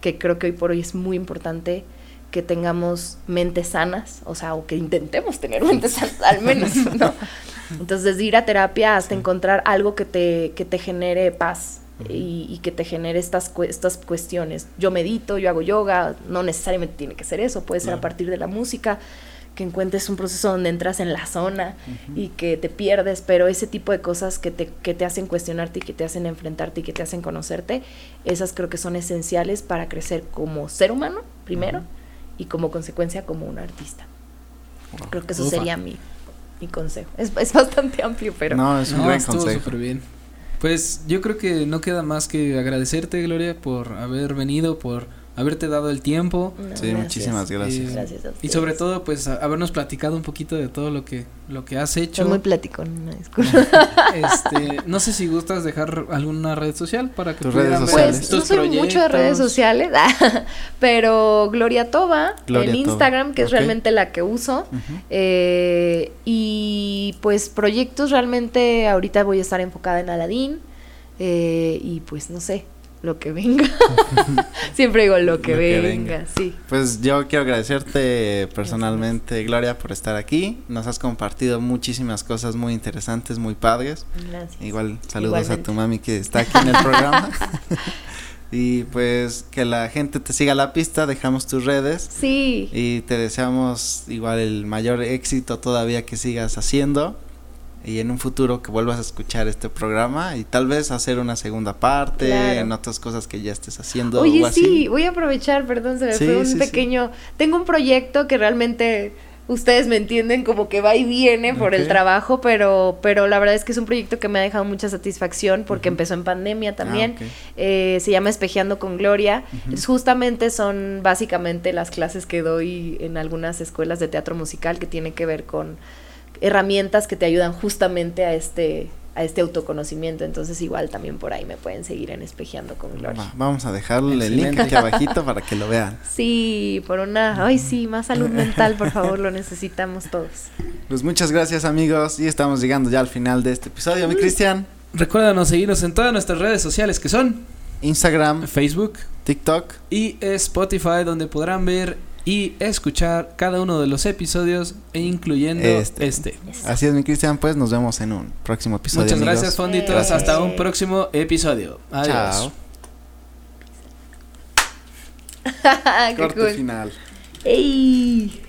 que creo que hoy por hoy es muy importante que tengamos mentes sanas, o sea, o que intentemos tener mentes sanas, al menos, ¿no? <laughs> Entonces, desde ir a terapia hasta encontrar algo que te, que te genere paz y, y que te genere estas, estas cuestiones. Yo medito, yo hago yoga, no necesariamente tiene que ser eso, puede ser a partir de la música, que encuentres un proceso donde entras en la zona y que te pierdes, pero ese tipo de cosas que te, que te hacen cuestionarte y que te hacen enfrentarte y que te hacen conocerte, esas creo que son esenciales para crecer como ser humano, primero, y como consecuencia como un artista. Wow. Creo que eso Ufa. sería mi, mi consejo. Es, es bastante amplio, pero... No, es un No, gran estuvo consejo. súper bien. Pues yo creo que no queda más que agradecerte, Gloria, por haber venido, por haberte dado el tiempo. No, Sí, muchísimas gracias. Eh, Gracias a Y sobre todo, pues, a- habernos platicado un poquito de todo lo que, lo que has hecho. Muy platicón, una disculpa. <laughs> Este, no sé si gustas dejar alguna red social para que Tus redes sociales. Pues tus no soy mucho de redes sociales, <laughs> pero Gloria Toba Gloria en Toba, Instagram, que es realmente la que uso. Eh, y pues proyectos realmente ahorita voy a estar enfocada en Aladdin eh, y pues no sé, lo que venga. <laughs> Siempre digo lo que, Lo que venga, sí. Pues yo quiero agradecerte personalmente, Gloria, por estar aquí. Nos has compartido muchísimas cosas muy interesantes, muy padres. Gracias. Igual saludos Igualmente. a tu mami que está aquí en el programa. <laughs> <laughs> y pues que la gente te siga la pista, dejamos tus redes Sí, y te deseamos igual el mayor éxito todavía que sigas haciendo y en un futuro que vuelvas a escuchar este programa y tal vez hacer una segunda parte Claro. en otras cosas que ya estés haciendo Oye, o así. sí, voy a aprovechar, perdón, se me Sí, fue un sí, sí. pequeño. Tengo un proyecto que realmente ustedes me entienden como que va y viene por el trabajo, pero, pero la verdad es que es un proyecto que me ha dejado mucha satisfacción porque empezó en pandemia también. Ah. Eh, se llama Espejeando con Gloria. Es justamente son básicamente las clases que doy en algunas escuelas de teatro musical que tiene que ver con herramientas que te ayudan justamente a este a este autoconocimiento. Entonces igual también por ahí me pueden seguir en Espejeando con Gloria. Va- vamos a dejarle el link aquí abajito para que lo vean. <laughs> Sí, por una... Ay, sí, más salud mental, por favor, lo necesitamos todos. Pues muchas gracias amigos y estamos llegando ya al final de este episodio, mi Cristian. Recuérdanos seguirnos en todas nuestras redes sociales que son Instagram, Facebook TikTok. y Spotify, donde podrán ver y escuchar cada uno de los episodios, e incluyendo Este. este. Así es, mi Cristian, pues nos vemos en un próximo episodio. Muchas amigos. gracias, Fonditos. Gracias. Hasta un próximo episodio. Adiós. Chao. <laughs> Corte cool. final. ¡Ey!